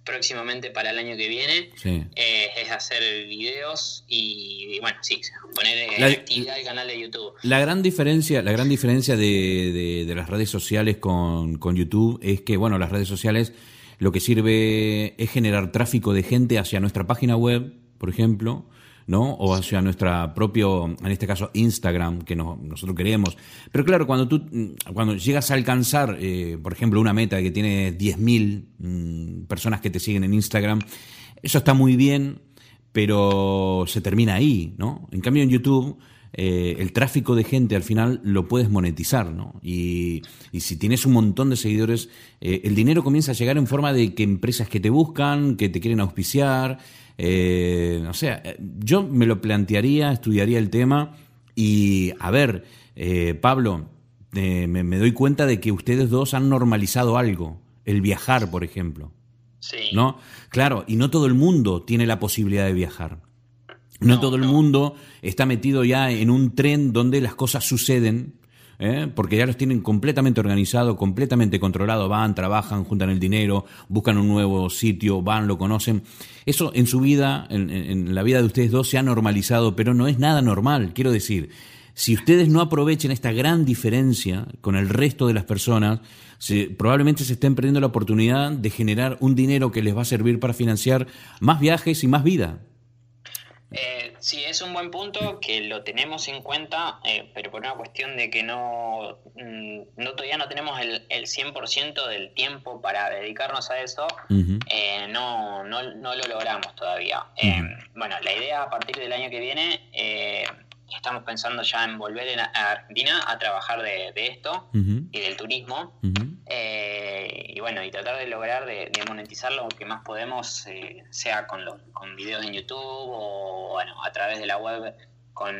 próximamente para el año que viene. Sí. eh, es hacer videos y, y bueno, sí, poner en La- actividad el canal de YouTube. La gran diferencia, la gran diferencia de, de- de las redes sociales con, con YouTube es que, bueno, las redes sociales lo que sirve es generar tráfico de gente hacia nuestra página web, por ejemplo, ¿no? O hacia nuestra propio, en este caso, Instagram, que no- nosotros queremos. Pero claro, cuando tú, mm, cuando llegas a alcanzar, eh, por ejemplo, una meta que tiene 10.000 mm, personas que te siguen en Instagram, eso está muy bien, pero se termina ahí, ¿no? En cambio, en YouTube, eh, el tráfico de gente al final lo puedes monetizar, ¿no? Y, y si tienes un montón de seguidores, eh, el dinero comienza a llegar en forma de que empresas que te buscan, que te quieren auspiciar, eh, o sea, eh, yo me lo plantearía, estudiaría el tema y, a ver, eh, Pablo, eh, me, me doy cuenta de que ustedes dos han normalizado algo, el viajar, por ejemplo. Sí. ¿no? Claro, y no todo el mundo tiene la posibilidad de viajar. No, No, todo el no. mundo está metido ya en un tren donde las cosas suceden, ¿eh? porque ya los tienen completamente organizado, completamente controlado. Van, trabajan, juntan el dinero, buscan un nuevo sitio, van, lo conocen. Eso en su vida, en, en- la vida de ustedes dos, se ha normalizado, pero no es nada normal. Quiero decir, si ustedes no aprovechen esta gran diferencia con el resto de las personas, se- probablemente se estén perdiendo la oportunidad de generar un dinero que les va a servir para financiar más viajes y más vida. Sí, es un buen punto que lo tenemos en cuenta, eh, pero por una cuestión de que no, mm, no todavía no tenemos el, el 100% del tiempo para dedicarnos a eso, eh, no, no, no lo logramos todavía. Eh, bueno, la idea a partir del año que viene, eh, estamos pensando ya en volver en- a Argentina a trabajar de, de esto y del turismo. Eh, y bueno, y tratar de lograr de, de monetizar lo que más podemos, eh, sea con, los, con videos en YouTube o bueno, a través de la web con,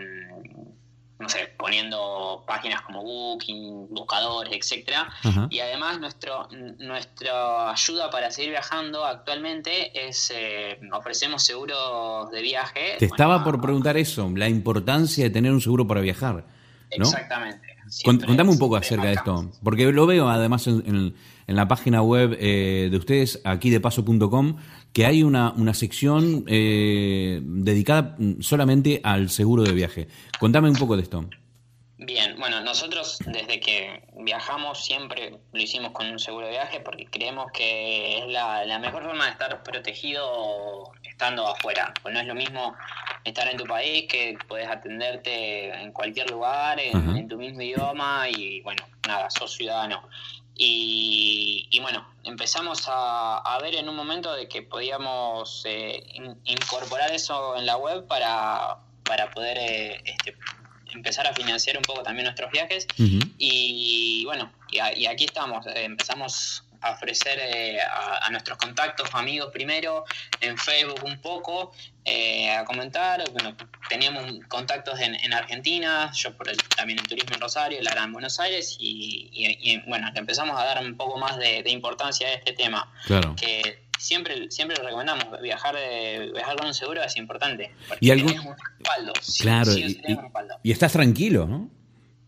no sé, poniendo páginas como Booking, buscadores, etcétera. Y además nuestro, nuestra ayuda para seguir viajando actualmente es eh, ofrecemos seguros de viaje. Te estaba por preguntar eso, la importancia de tener un seguro para viajar. ¿no? Exactamente. Siempre- Contame un poco acerca de esto, porque lo veo además en, en- en la página web eh, de ustedes, aquí de paso.com, que hay una, una sección eh, dedicada solamente al seguro de viaje. Contame un poco de esto. Bien, bueno, nosotros desde que viajamos siempre lo hicimos con un seguro de viaje porque creemos que es la, la mejor forma de estar protegido estando afuera. Pues no es lo mismo estar en tu país que puedes atenderte en cualquier lugar, en, en tu mismo idioma y bueno, nada, sos ciudadano. Y, y bueno, empezamos a, a ver en un momento de que podíamos eh, in- incorporar eso en la web para, para poder eh, este, empezar a financiar un poco también nuestros viajes. Y bueno, y, a- y aquí estamos. eh, empezamos a ofrecer eh, a, a nuestros contactos, amigos primero, en Facebook un poco, eh, a comentar. Bueno, teníamos contactos en, en Argentina, yo por el también en turismo en Rosario, Lara en Buenos Aires, y, y- y, bueno, le empezamos a dar un poco más de, de importancia a este tema. Claro. Que siempre, siempre lo recomendamos, viajar, de, viajar con un seguro es importante. Porque Y algún- un respaldo. Claro, sí sí y, y estás tranquilo, ¿no?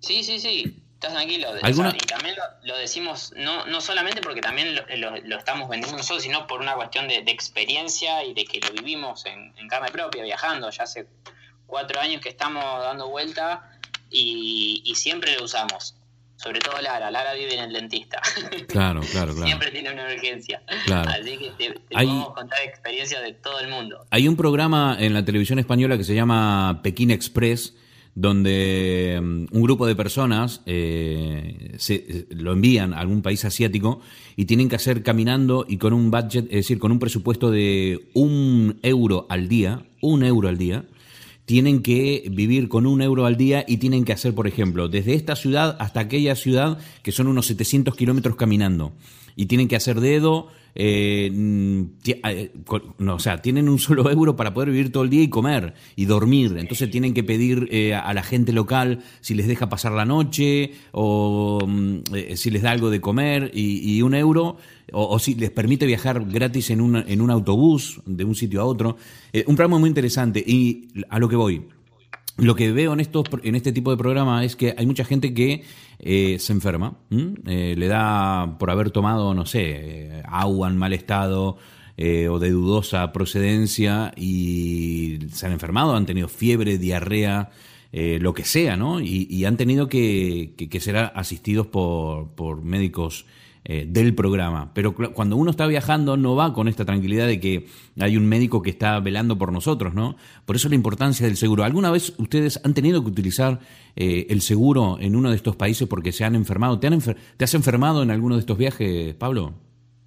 Sí, sí, sí, estás tranquilo. O ¿Alguna- sea, y también lo, lo decimos, no, no solamente porque también lo, lo- lo estamos vendiendo nosotros, sino por una cuestión de, de experiencia y de que lo vivimos en, en carne propia, viajando. Ya hace cuatro años que estamos dando vuelta y, y siempre lo usamos. Sobre todo Lara, Lara vive en el dentista. Claro, claro, claro. Siempre tiene una urgencia. Claro. Así que te, te Hay- podemos contar experiencias de todo el mundo. Hay un programa en la televisión española que se llama Pekín Express, donde mm, un grupo de personas eh, se, eh, lo envían a algún país asiático y tienen que hacer caminando y con un budget, es decir, con un presupuesto de un euro al día, un euro al día, tienen que vivir con un euro al día y tienen que hacer, por ejemplo, desde esta ciudad hasta aquella ciudad, que son unos 700 kilómetros caminando. Y tienen que hacer dedo, eh, eh, o sea, tienen un solo euro para poder vivir todo el día y comer y dormir. Entonces tienen que pedir eh, a la gente local si les deja pasar la noche o mm, si les da algo de comer y, un euro o, si les permite viajar gratis en un, en un autobús de un sitio a otro. Un programa muy interesante y a lo que voy. Lo que veo en, estos, en este tipo de programa es que hay mucha gente que eh, se enferma. Eh, le da por haber tomado, no sé, eh, agua en mal estado eh, o de dudosa procedencia y se han enfermado, han tenido fiebre, diarrea, eh, lo que sea, ¿no? Y, y han tenido que, que- que ser asistidos por, por médicos eh, del programa. Pero cuando uno está viajando no va con esta tranquilidad de que hay un médico que está velando por nosotros, ¿no? Por eso la importancia del seguro. ¿Alguna vez ustedes han tenido que utilizar eh, el seguro en uno de estos países porque se han enfermado? ¿Te, han ¿Te has enfermado en alguno de estos viajes, Pablo?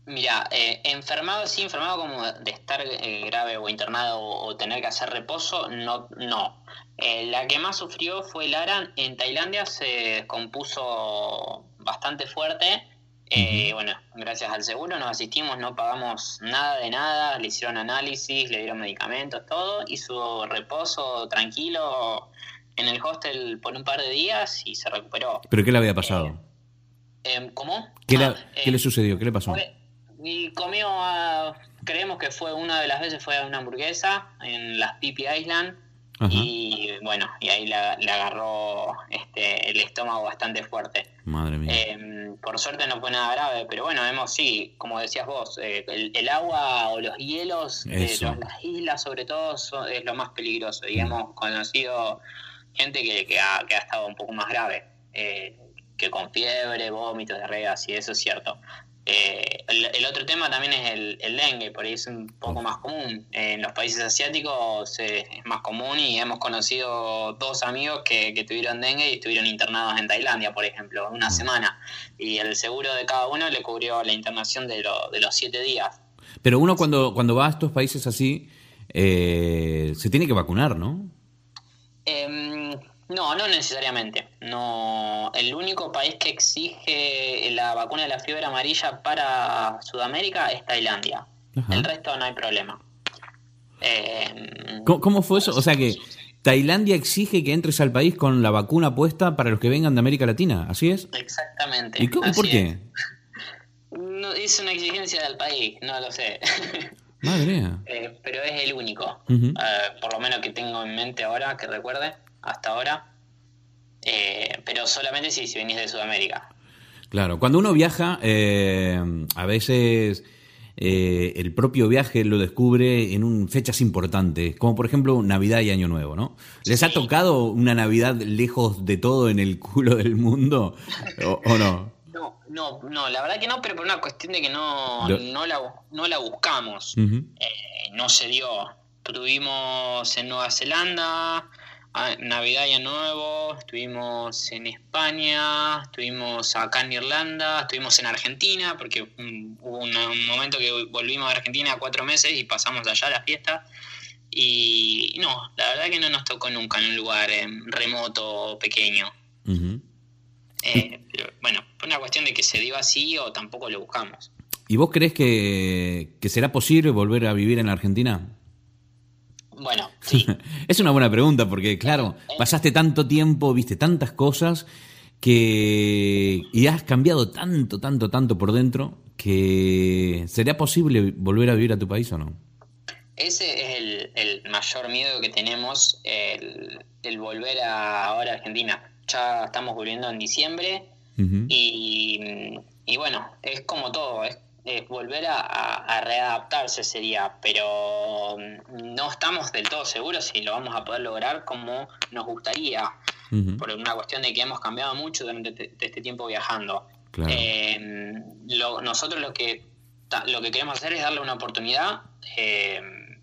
Mira, eh, enfermado, sí, enfermado como de estar eh, grave o internado o, tener que hacer reposo, no. no. La que más sufrió fue Lara. En Tailandia se compuso bastante fuerte. Eh, Bueno, gracias al seguro nos asistimos, no pagamos nada de nada, le hicieron análisis, le dieron medicamentos, todo, hizo reposo tranquilo en el hostel por un par de días y se recuperó. ¿Pero qué le había pasado? Eh, ¿Cómo? ¿Qué, Ah, le, eh, qué le sucedió? ¿Qué le pasó? fue- y comió, ah, creemos que fue una de las veces fue una hamburguesa en las Pipi Island Ajá. y bueno, y ahí le agarró este, el estómago bastante fuerte. Madre mía. Por suerte no fue nada grave, pero bueno, vemos, sí, como decías vos, eh, el, el agua o los hielos de las islas sobre todo son- es lo más peligroso. Y Mm. hemos conocido gente que, que ha, que ha estado un poco más grave, eh, que con fiebre, vómitos, diarreas, y eso es cierto. Eh, el, el otro tema también es el, el dengue, por ahí es un poco más común. En los países asiáticos eh, es más común y hemos conocido dos amigos que, que tuvieron dengue y estuvieron internados en Tailandia, por ejemplo, una semana. Y el seguro de cada uno le cubrió la internación de, lo- de los siete días. Pero uno cuando, cuando va a estos países así, eh, se tiene que vacunar, ¿no? No, no necesariamente. No, el único país que exige la vacuna de la fiebre amarilla para Sudamérica es Tailandia. Ajá. El resto no hay problema. Em, ¿Cómo, cómo fue eso? O sea que Tailandia exige que entres al país con la vacuna puesta para los que vengan de América Latina, ¿así es? exactamente. ¿Y cómo, por es. qué? No, es una exigencia del país, no lo sé. Madre mía. Eh, pero es el único. Eh, por lo menos que tengo en mente ahora, que recuerde, hasta ahora. Eh, pero solamente si, si venís de Sudamérica. Claro, cuando uno viaja, eh, a veces eh, el propio viaje lo descubre en un, fechas importantes, como por ejemplo Navidad y Año Nuevo, ¿no? ¿Les ha tocado una Navidad lejos de todo en el culo del mundo o, o no? No, no, no, la verdad que no, pero por una cuestión de que no, no, la, no la buscamos. Eh, no se dio. Estuvimos en Nueva Zelanda, Navidad y Nuevo, estuvimos en España, estuvimos acá en Irlanda, estuvimos en Argentina, porque mm, hubo un momento que volvimos a Argentina cuatro meses y pasamos allá la fiesta. Y no, la verdad que no nos tocó nunca en un lugar eh, remoto o pequeño. Ujú. Eh, pero, bueno, una cuestión de que se dio así o tampoco lo buscamos. ¿Y vos crees que, que será posible volver a vivir en la Argentina? Bueno, sí. es una buena pregunta porque, claro, pasaste tanto tiempo, viste tantas cosas que y has cambiado tanto, tanto, tanto por dentro que sería posible volver a vivir a tu país o no. Ese es el, el mayor miedo que tenemos, el, el volver a ahora a Argentina. Ya estamos volviendo en diciembre y, y bueno, es como todo, es, es volver a, a- a readaptarse sería, pero no estamos del todo seguros si lo vamos a poder lograr como nos gustaría, por una cuestión de que hemos cambiado mucho durante este, este tiempo viajando. Claro. Eh, lo- nosotros lo que lo que queremos hacer es darle una oportunidad, eh,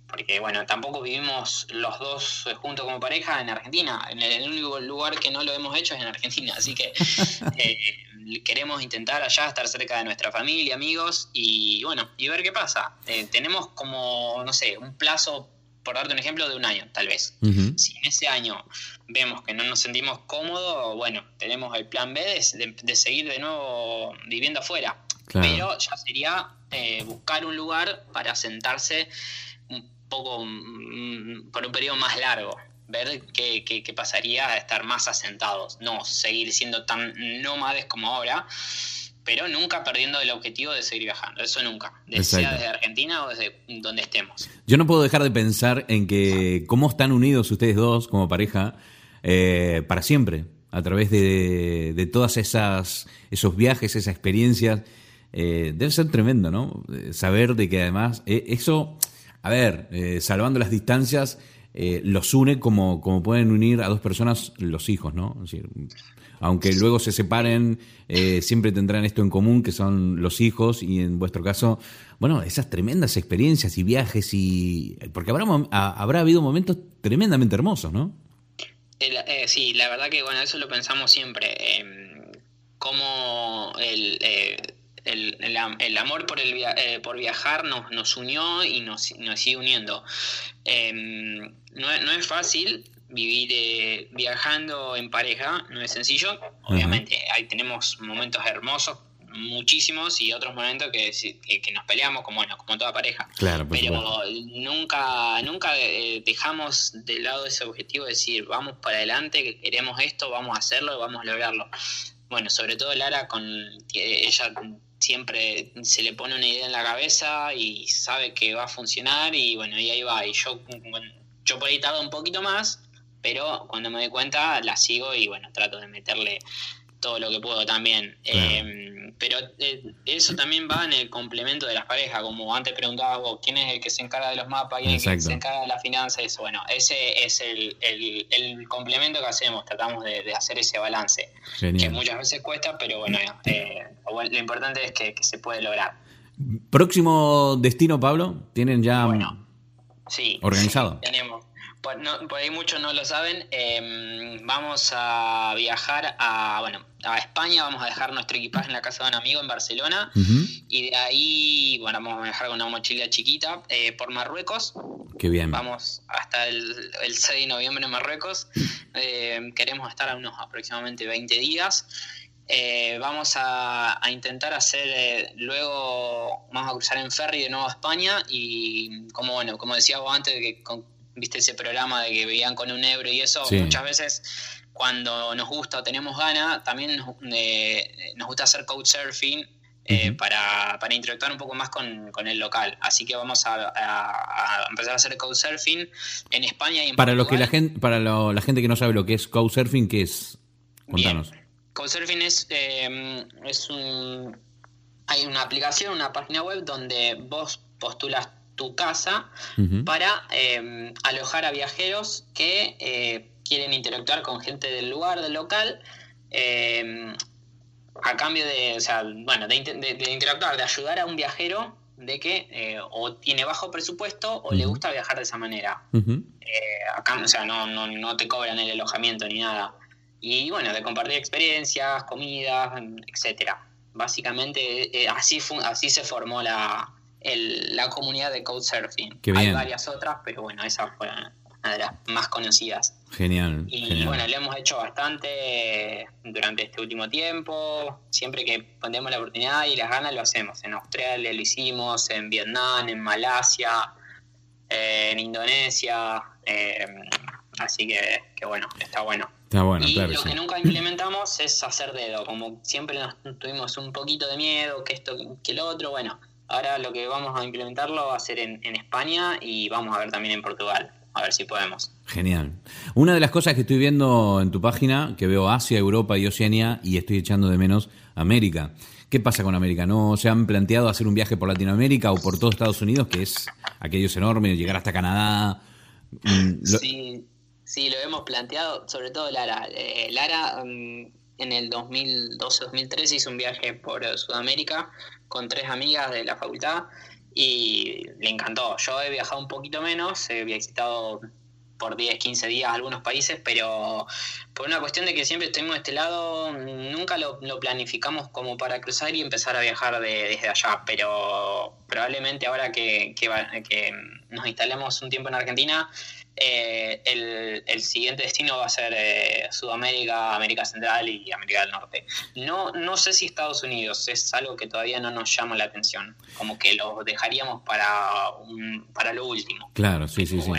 porque bueno, tampoco vivimos los dos eh, juntos como pareja en Argentina. En el, único lugar que no lo hemos hecho es en Argentina, así que eh, queremos intentar allá estar cerca de nuestra familia, amigos y bueno, y ver qué pasa. Eh, tenemos como, no sé, un plazo, por darte un ejemplo, de un año, tal vez. Si en ese año vemos que no nos sentimos cómodos, bueno, tenemos el plan B de, de- de seguir de nuevo viviendo afuera. Claro. Pero ya sería eh, buscar un lugar para sentarse poco mm, por un periodo más largo. Ver qué, qué- qué pasaría a estar más asentados. No seguir siendo tan nómades como ahora, pero nunca perdiendo el objetivo de seguir viajando. Eso nunca. De- sea desde Argentina o desde donde estemos. Yo no puedo dejar de pensar en que cómo están unidos ustedes dos como pareja eh, para siempre, a través de, de todas esas esos viajes, esas experiencias. Eh, debe ser tremendo, ¿no? Eh, Saber de que además eh, eso, a ver, eh, salvando las distancias, eh, los une como, como pueden unir a dos personas los hijos, ¿no? Aunque luego se separen, eh, siempre tendrán esto en común, que son los hijos, y en vuestro caso, bueno, esas tremendas experiencias y viajes, y porque habrá, habrá habido momentos tremendamente hermosos, ¿no? Eh, sí, la verdad que bueno, eso lo pensamos siempre. eh, cómo el, el, el am- el amor por, el via- eh, por viajar nos, nos unió y nos, nos sigue uniendo. Eh, no, no es fácil vivir eh, viajando en pareja, no es sencillo. Obviamente, ahí tenemos momentos hermosos, muchísimos, y otros momentos que, que, que nos peleamos, como, bueno, como toda pareja Claro, pero nunca nunca eh, dejamos de lado ese objetivo de decir vamos para adelante que queremos esto vamos a hacerlo y vamos a lograrlo bueno sobre todo Lara con que ella siempre se le pone una idea en la cabeza y sabe que va a funcionar y bueno y ahí va. Y yo yo por ahí tardo un poquito más pero cuando me doy cuenta la sigo y bueno trato de meterle todo lo que puedo también. Claro. Eh, pero eh, eso también va en el complemento de las parejas, como antes preguntabas vos, ¿quién es el que se encarga de los mapas? ¿Quién es el que se encarga de la finanza? Eso, bueno, ese es el, el- el complemento que hacemos, tratamos de, de hacer ese balance, que Genial. muchas veces cuesta, pero bueno, eh, lo bueno- lo importante es que, que se puede lograr. Próximo destino, Pablo, ¿tienen ya Bueno. Sí. organizado? Tenemos. Por, no- por ahí muchos no lo saben. eh, vamos a viajar a, bueno, a España. Vamos a dejar nuestro equipaje en la casa de un amigo en Barcelona. Y de ahí, bueno, vamos a viajar con una mochila chiquita eh, por Marruecos. Qué bien. Vamos hasta el, el 6 de noviembre en Marruecos. Eh, queremos estar a unos aproximadamente 20 días. Eh, vamos a, a intentar hacer, eh, luego vamos a cruzar en ferry de nuevo a España y como bueno, como decía vos antes, que con- viste ese programa de que veían con un euro y eso, Sí. muchas veces cuando nos gusta o tenemos ganas, también nos, eh, nos gusta hacer couchsurfing eh, Ujú. para, para interactuar un poco más con, con el local. Así que vamos a, a- a empezar a hacer couchsurfing en España y en Para lo que la Portugal. gente, para lo- la gente que no sabe lo que es couchsurfing, ¿qué es? Contanos. Bien. Couchsurfing es, eh, es un. Hay una aplicación, una página web donde vos postulas tu casa para eh, alojar a viajeros que eh, quieren interactuar con gente del lugar, del local, eh, a cambio de, o sea, bueno, de, inter- de- de interactuar, de ayudar a un viajero de que eh, o tiene bajo presupuesto o le gusta viajar de esa manera. Eh, acá, o sea, no, no, no te cobran el alojamiento ni nada. Y bueno, de compartir experiencias, comidas, etcétera. Básicamente así, así se formó la, el- la comunidad de Couchsurfing. Hay varias otras, pero bueno, esa fue una de las más conocidas. Genial, Y genial. bueno, lo hemos hecho bastante durante este último tiempo. Siempre que tenemos la oportunidad y las ganas lo hacemos. En Australia lo hicimos, en Vietnam, en Malasia. eh, en Indonesia, eh, así que, que bueno, está bueno. Está bueno, y claro. lo sí. que nunca implementamos es hacer dedo, como siempre nos tuvimos un poquito de miedo, que esto, que lo otro, bueno, ahora lo que vamos a implementarlo va a ser en, en España y vamos a ver también en Portugal, a ver si podemos. Genial. Una de las cosas que estoy viendo en tu página, que veo Asia, Europa y Oceanía, y estoy echando de menos América. ¿Qué pasa con América? ¿No se han planteado hacer un viaje por Latinoamérica o por todo Estados Unidos, que es aquello es enorme, llegar hasta Canadá? Mm, lo- Sí, sí, lo hemos planteado, sobre todo Lara. Eh, Lara mm, en el 2012-2013 hizo un viaje por Sudamérica con tres amigas de la facultad y le encantó. Yo he viajado un poquito menos, he visitado por 10, 15 días algunos países, pero por una cuestión de que siempre estuvimos de este lado, nunca lo, planificamos como para cruzar y empezar a viajar de- desde allá, pero probablemente ahora que, que nos instalemos un tiempo en Argentina, eh, el, el siguiente destino va a ser eh, Sudamérica, América Central y América del Norte. No, no sé si Estados Unidos es algo que todavía no nos llama la atención, como que lo dejaríamos para, un- para lo último. Claro, sí, sí, sí.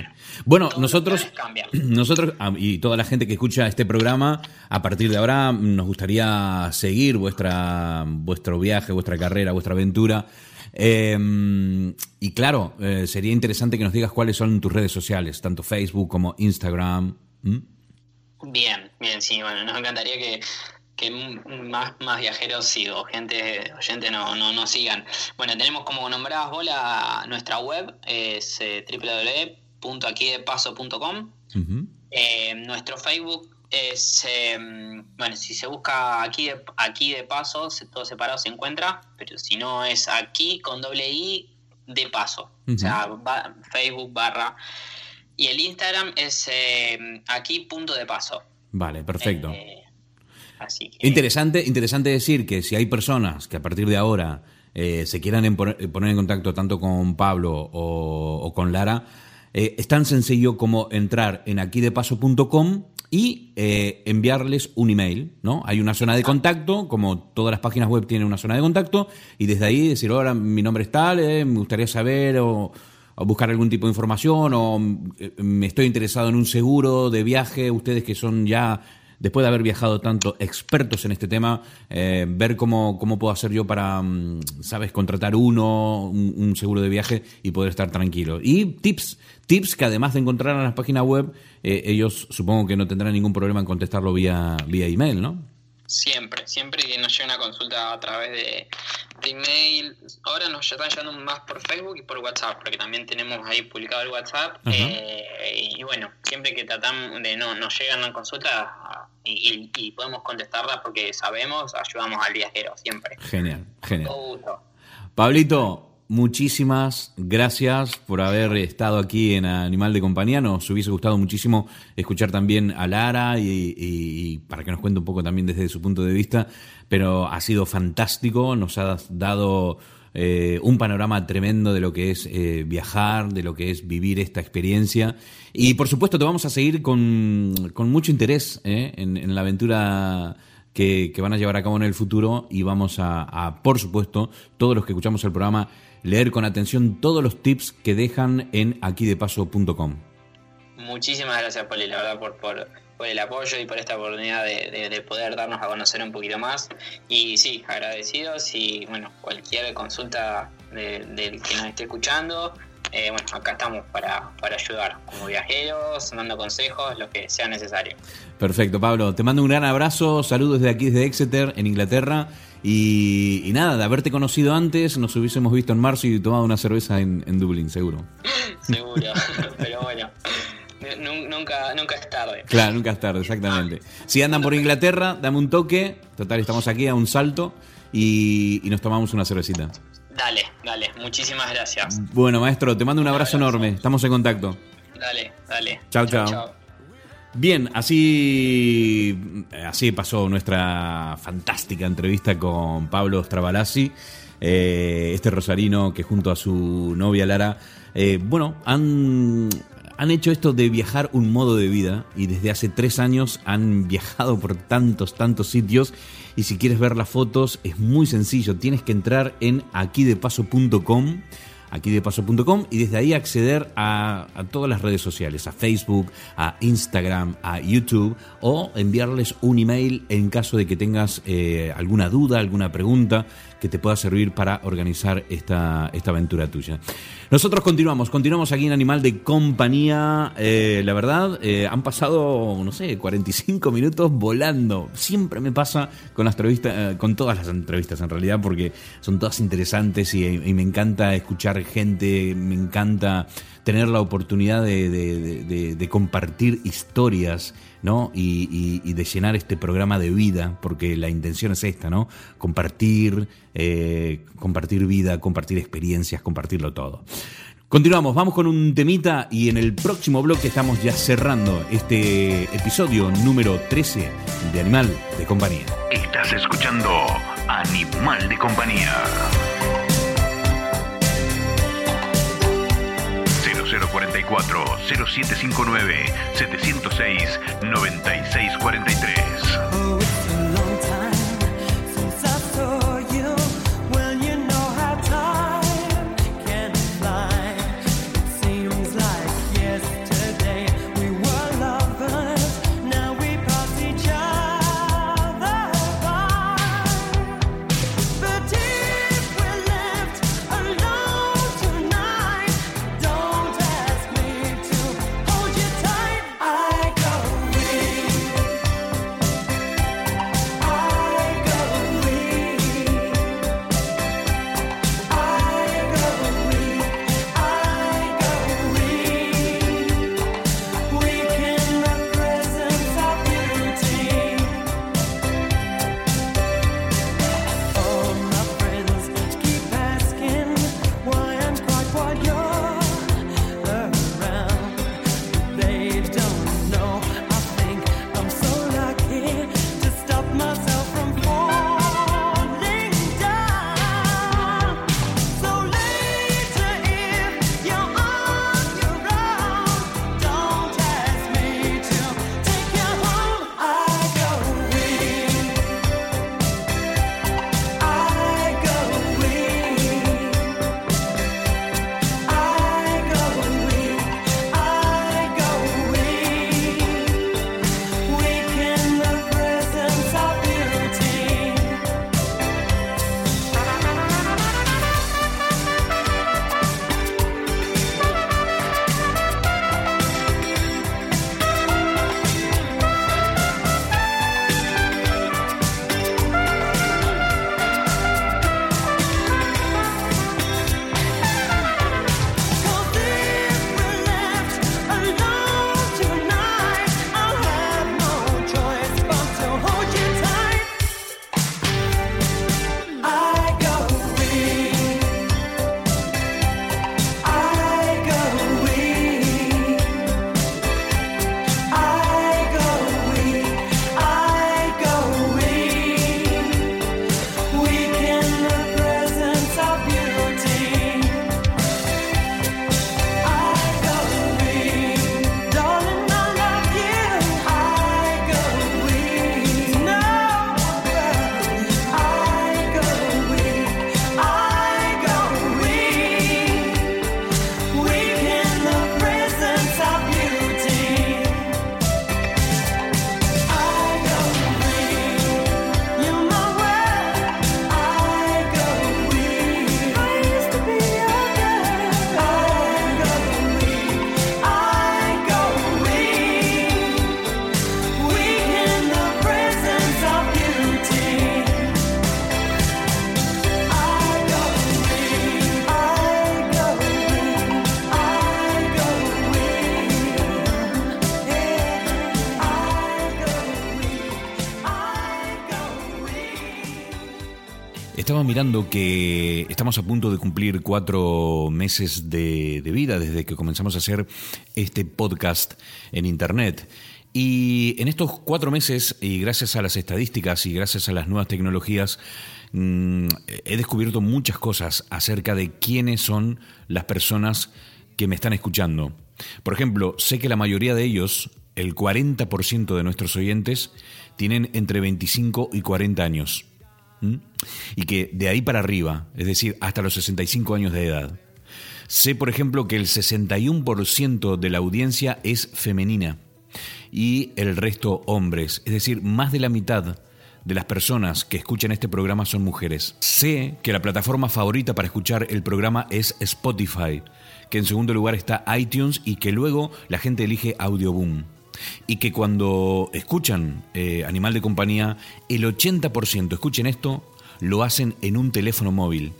Bueno. Nosotros, nosotros ah, y toda la gente que escucha este programa, a partir de ahora nos gustaría seguir vuestra, vuestro viaje, vuestra carrera, vuestra aventura. Eh, y claro, eh, sería interesante que nos digas cuáles son tus redes sociales, tanto Facebook como Instagram. ¿Mm? Bien, bien, sí, bueno, nos encantaría que, que más, más viajeros sí, o gente, oyente no, no, no sigan. Bueno, tenemos como nombrabas vos la, nuestra web, es eh, www.aquidepaso.com. Ujú. Eh, nuestro Facebook es, eh, bueno, si se busca aquí de, aquí de paso, todo separado se encuentra, pero si no es aquí con doble I de paso. O sea, Facebook barra. Y el Instagram es eh, aquí punto de paso. Vale, perfecto. Eh, así que. Interesante, interesante decir que si hay personas que a partir de ahora eh, se quieran en poner, en contacto tanto con Pablo o, o con Lara, eh, es tan sencillo como entrar en aquidepaso.com y eh, enviarles un email, ¿no? Hay una zona de contacto, como todas las páginas web tienen una zona de contacto, y desde ahí decir, ahora mi nombre es tal, eh, me gustaría saber o, buscar algún tipo de información, o eh, me estoy interesado en un seguro de viaje, ustedes que son ya después de haber viajado tanto, expertos en este tema, ver cómo, cómo puedo hacer yo para, mm, ¿sabes?, contratar uno, un, un seguro de viaje y poder estar tranquilo. Y tips, tips que además de encontrar en las páginas web, eh, ellos supongo que no tendrán ningún problema en contestarlo vía, vía email, ¿no? Siempre, siempre que nos llega una consulta a través de, de email. Ahora nos están llegando más por Facebook y por WhatsApp, porque también tenemos ahí publicado el WhatsApp. Eh, y bueno, siempre que tratamos de no nos llegan una consulta y, y- y podemos contestarla porque sabemos, ayudamos al viajero, siempre. Genial, genial. Pablito, muchísimas gracias por haber estado aquí en Animal de Compañía. Nos hubiese gustado muchísimo escuchar también a Lara y, para que nos cuente un poco también desde su punto de vista, pero ha sido fantástico, nos ha dado eh, un panorama tremendo de lo que es eh, viajar, de lo que es vivir esta experiencia. Y por supuesto te vamos a seguir con, con mucho interés eh, en, la aventura que, van a llevar a cabo en el futuro y vamos a, por supuesto, todos los que escuchamos el programa, leer con atención todos los tips que dejan en aquidepaso.com. Muchísimas gracias, Poli, la verdad, por, por, por el apoyo y por esta oportunidad de, de- de poder darnos a conocer un poquito más. Y sí, agradecidos y bueno, cualquier consulta de- del que nos esté escuchando, eh, bueno, acá estamos para, para ayudar como viajeros, dando consejos, lo que sea necesario. Perfecto, Pablo. Te mando un gran abrazo. Saludos desde aquí, desde Exeter, en Inglaterra. Y, y nada, de haberte conocido antes, nos hubiésemos visto en marzo y tomado una cerveza en, en Dublín, seguro. Seguro, pero bueno, nu- nunca, nunca es tarde. Claro, nunca es tarde, exactamente. Si andan por Inglaterra, dame un toque. Total, estamos aquí a un salto y, y nos tomamos una cervecita. Dale, dale, muchísimas gracias. Bueno, maestro, te mando un abrazo enorme. Estamos en contacto. Dale, dale. Chao, chao. Bien, así, así pasó nuestra fantástica entrevista con Pablo Stravalasi, eh, este rosarino que junto a su novia Lara, eh, bueno, han, han hecho esto de viajar un modo de vida y desde hace tres años han viajado por tantos, tantos sitios y si quieres ver las fotos es muy sencillo, tienes que entrar en aquidepaso.com aquí de paso.com y desde ahí acceder a, a todas las redes sociales, a Facebook, a Instagram, a YouTube o enviarles un email en caso de que tengas eh, alguna duda, alguna pregunta que te pueda servir para organizar esta, esta aventura tuya. Nosotros continuamos, continuamos aquí en Animal de Compañía. Eh, la verdad, eh, han pasado, no sé, 45 minutos volando. Siempre me pasa con las entrevistas, eh, con todas las entrevistas en realidad, porque son todas interesantes y, me encanta escuchar gente, me encanta tener la oportunidad de compartir historias, y de llenar este programa de vida, porque la intención es esta, ¿no? Compartir, eh, compartir vida, compartir experiencias, compartirlo todo. Continuamos, vamos con un temita y en el próximo bloque estamos ya cerrando este episodio número 13 de Animal de Compañía. Estás escuchando Animal de Compañía. 0044 0759 706 9643. Que estamos a punto de cumplir cuatro meses de, de vida desde que comenzamos a hacer este podcast en Internet. Y en estos cuatro meses, y gracias a las estadísticas y gracias a las nuevas tecnologías, mm, he descubierto muchas cosas acerca de quiénes son las personas que me están escuchando. Por ejemplo, sé que la mayoría de ellos, el 40% de nuestros oyentes, tienen entre 25 y 40 años. Y que de ahí para arriba, es decir, hasta los 65 años de edad, Sé, por ejemplo, que el 61% de la audiencia es femenina y el resto hombres. Es decir, más de la mitad de las personas que escuchan este programa son mujeres. Sé que la plataforma favorita para escuchar el programa es Spotify, que en segundo lugar está iTunes y que luego la gente elige Audioboom. Y que cuando escuchan eh, Animal de Compañía, el 80%, escuchen esto, lo hacen en un teléfono móvil.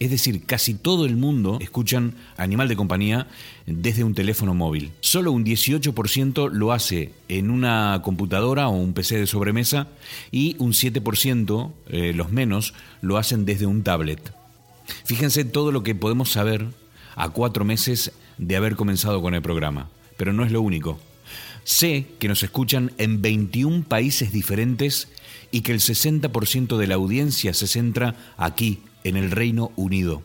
Es decir, casi todo el mundo escuchan Animal de Compañía desde un teléfono móvil. Solo un 18% lo hace en una computadora o un PC de sobremesa y un 7%, eh, los menos, lo hacen desde un tablet. Fíjense todo lo que podemos saber a cuatro meses de haber comenzado con el programa. Pero no es lo único. Sé que nos escuchan en 21 países diferentes y que el 60% de la audiencia se centra aquí, en el Reino Unido.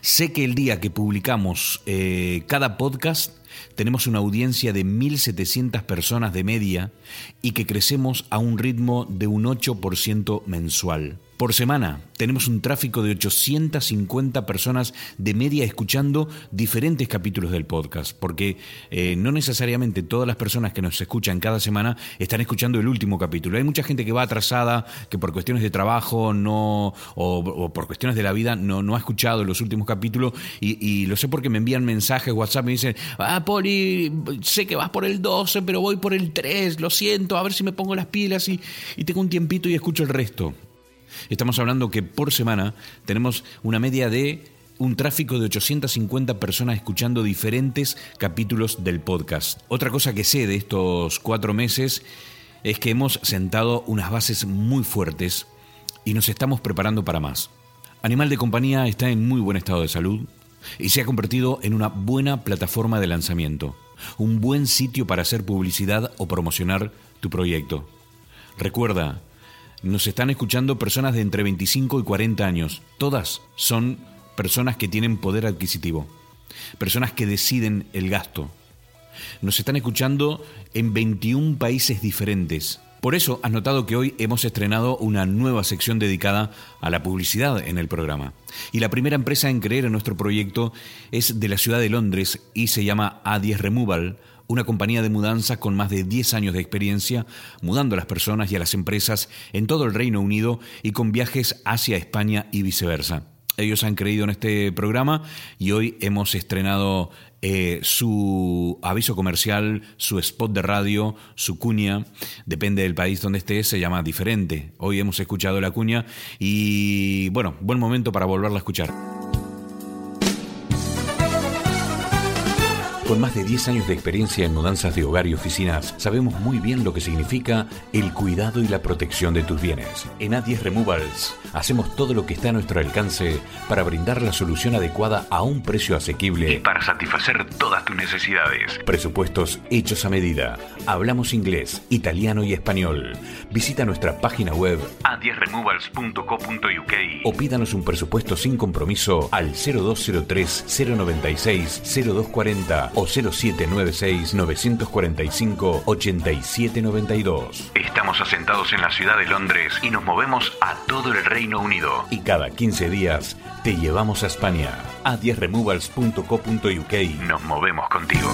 Sé que el día que publicamos eh, cada podcast tenemos una audiencia de 1.700 personas de media y que crecemos a un ritmo de un 8% mensual. Por semana tenemos un tráfico de 850 personas de media escuchando diferentes capítulos del podcast, porque eh, no necesariamente todas las personas que nos escuchan cada semana están escuchando el último capítulo. Hay mucha gente que va atrasada, que por cuestiones de trabajo no, o, por cuestiones de la vida no, no ha escuchado los últimos capítulos y, y lo sé porque me envían mensajes, WhatsApp, me dicen, ah, Poli, sé que vas por el 12, pero voy por el 3, lo siento, a ver si me pongo las pilas y, y tengo un tiempito y escucho el resto. Estamos hablando que por semana tenemos una media de un tráfico de 850 personas escuchando diferentes capítulos del podcast. Otra cosa que sé de estos cuatro meses es que hemos sentado unas bases muy fuertes y nos estamos preparando para más. Animal de Compañía está en muy buen estado de salud y se ha convertido en una buena plataforma de lanzamiento, un buen sitio para hacer publicidad o promocionar tu proyecto. Recuerda, nos están escuchando personas de entre 25 y 40 años. Todas son personas que tienen poder adquisitivo, personas que deciden el gasto. Nos están escuchando en 21 países diferentes. Por eso has notado que hoy hemos estrenado una nueva sección dedicada a la publicidad en el programa. Y la primera empresa en creer en nuestro proyecto es de la ciudad de Londres y se llama A10 Removal, una compañía de mudanza con más de 10 años de experiencia, mudando a las personas y a las empresas en todo el Reino Unido y con viajes hacia España y viceversa. Ellos han creído en este programa y hoy hemos estrenado eh, su aviso comercial, su spot de radio, su cuña. Depende del país donde esté, se llama diferente. Hoy hemos escuchado la cuña y bueno, buen momento para volverla a escuchar. Con más de 10 años de experiencia en mudanzas de hogar y oficinas, sabemos muy bien lo que significa el cuidado y la protección de tus bienes. En A10 Removals hacemos todo lo que está a nuestro alcance para brindar la solución adecuada a un precio asequible Y para satisfacer todas tus necesidades. Presupuestos hechos a medida. Hablamos inglés, italiano y español. Visita nuestra página web a10removals.co.uk o pídanos un presupuesto sin compromiso al 0203 096 0240 o 0796 945 8792. Estamos asentados en la ciudad de Londres y nos movemos a todo el Reino Unido. Y cada 15 días te llevamos a España. a 10removals.co.uk Nos movemos contigo.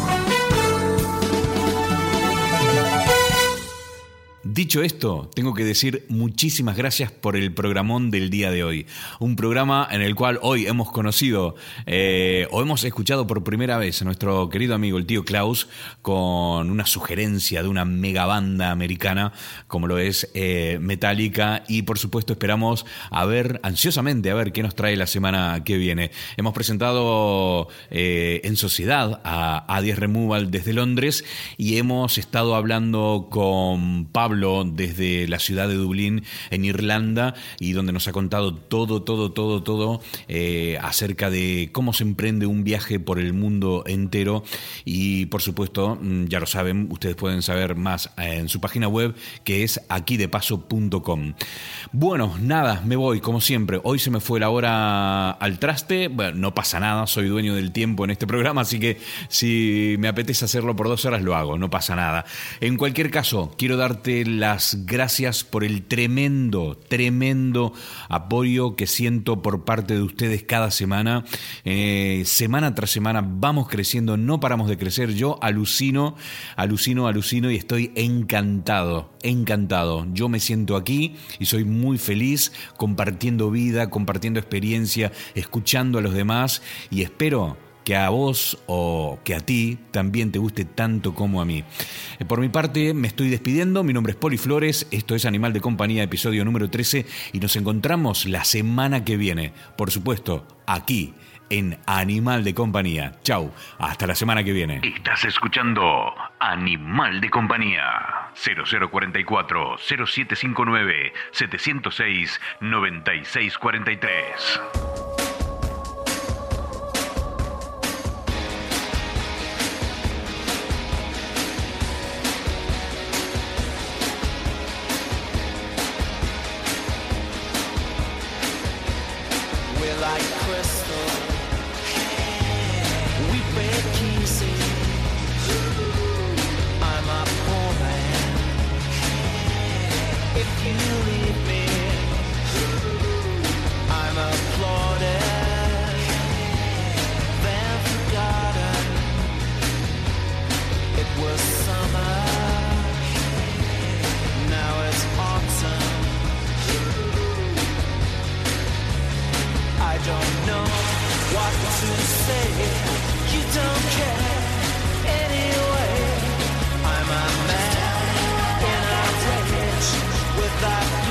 Dicho esto, tengo que decir muchísimas gracias por el programón del día de hoy. Un programa en el cual hoy hemos conocido eh, o hemos escuchado por primera vez a nuestro querido amigo el tío Klaus con una sugerencia de una mega banda americana como lo es eh, Metallica y por supuesto esperamos a ver ansiosamente a ver qué nos trae la semana que viene. Hemos presentado eh, en sociedad a A10 Removal desde Londres y hemos estado hablando con Pablo desde la ciudad de Dublín, en Irlanda, y donde nos ha contado todo, todo, todo, todo eh, acerca de cómo se emprende un viaje por el mundo entero. Y por supuesto, mm, ya lo saben, ustedes pueden saber más eh, en su página web, que es aquidepaso.com. Bueno, nada, me voy, como siempre. Hoy se me fue la hora al traste. Bueno, no pasa nada, soy dueño del tiempo en este programa, así que si me apetece hacerlo por dos horas, lo hago, no pasa nada. En cualquier caso, quiero darte las gracias por el tremendo, tremendo apoyo que siento por parte de ustedes cada semana. Eh, semana tras semana vamos creciendo, no paramos de crecer. Yo alucino, alucino, alucino y estoy encantado, encantado. Yo me siento aquí y soy muy feliz compartiendo vida, compartiendo experiencia, escuchando a los demás y espero que a vos o que a ti también te guste tanto como a mí. Eh, Por mi parte, me estoy despidiendo. Mi nombre es Poli Flores. Esto es Animal de Compañía, episodio número 13. Y nos encontramos la semana que viene. Por supuesto, aquí en Animal de Compañía. Chau. Hasta la semana que viene. Estás escuchando Animal de Compañía 0044 0759 706 9643. That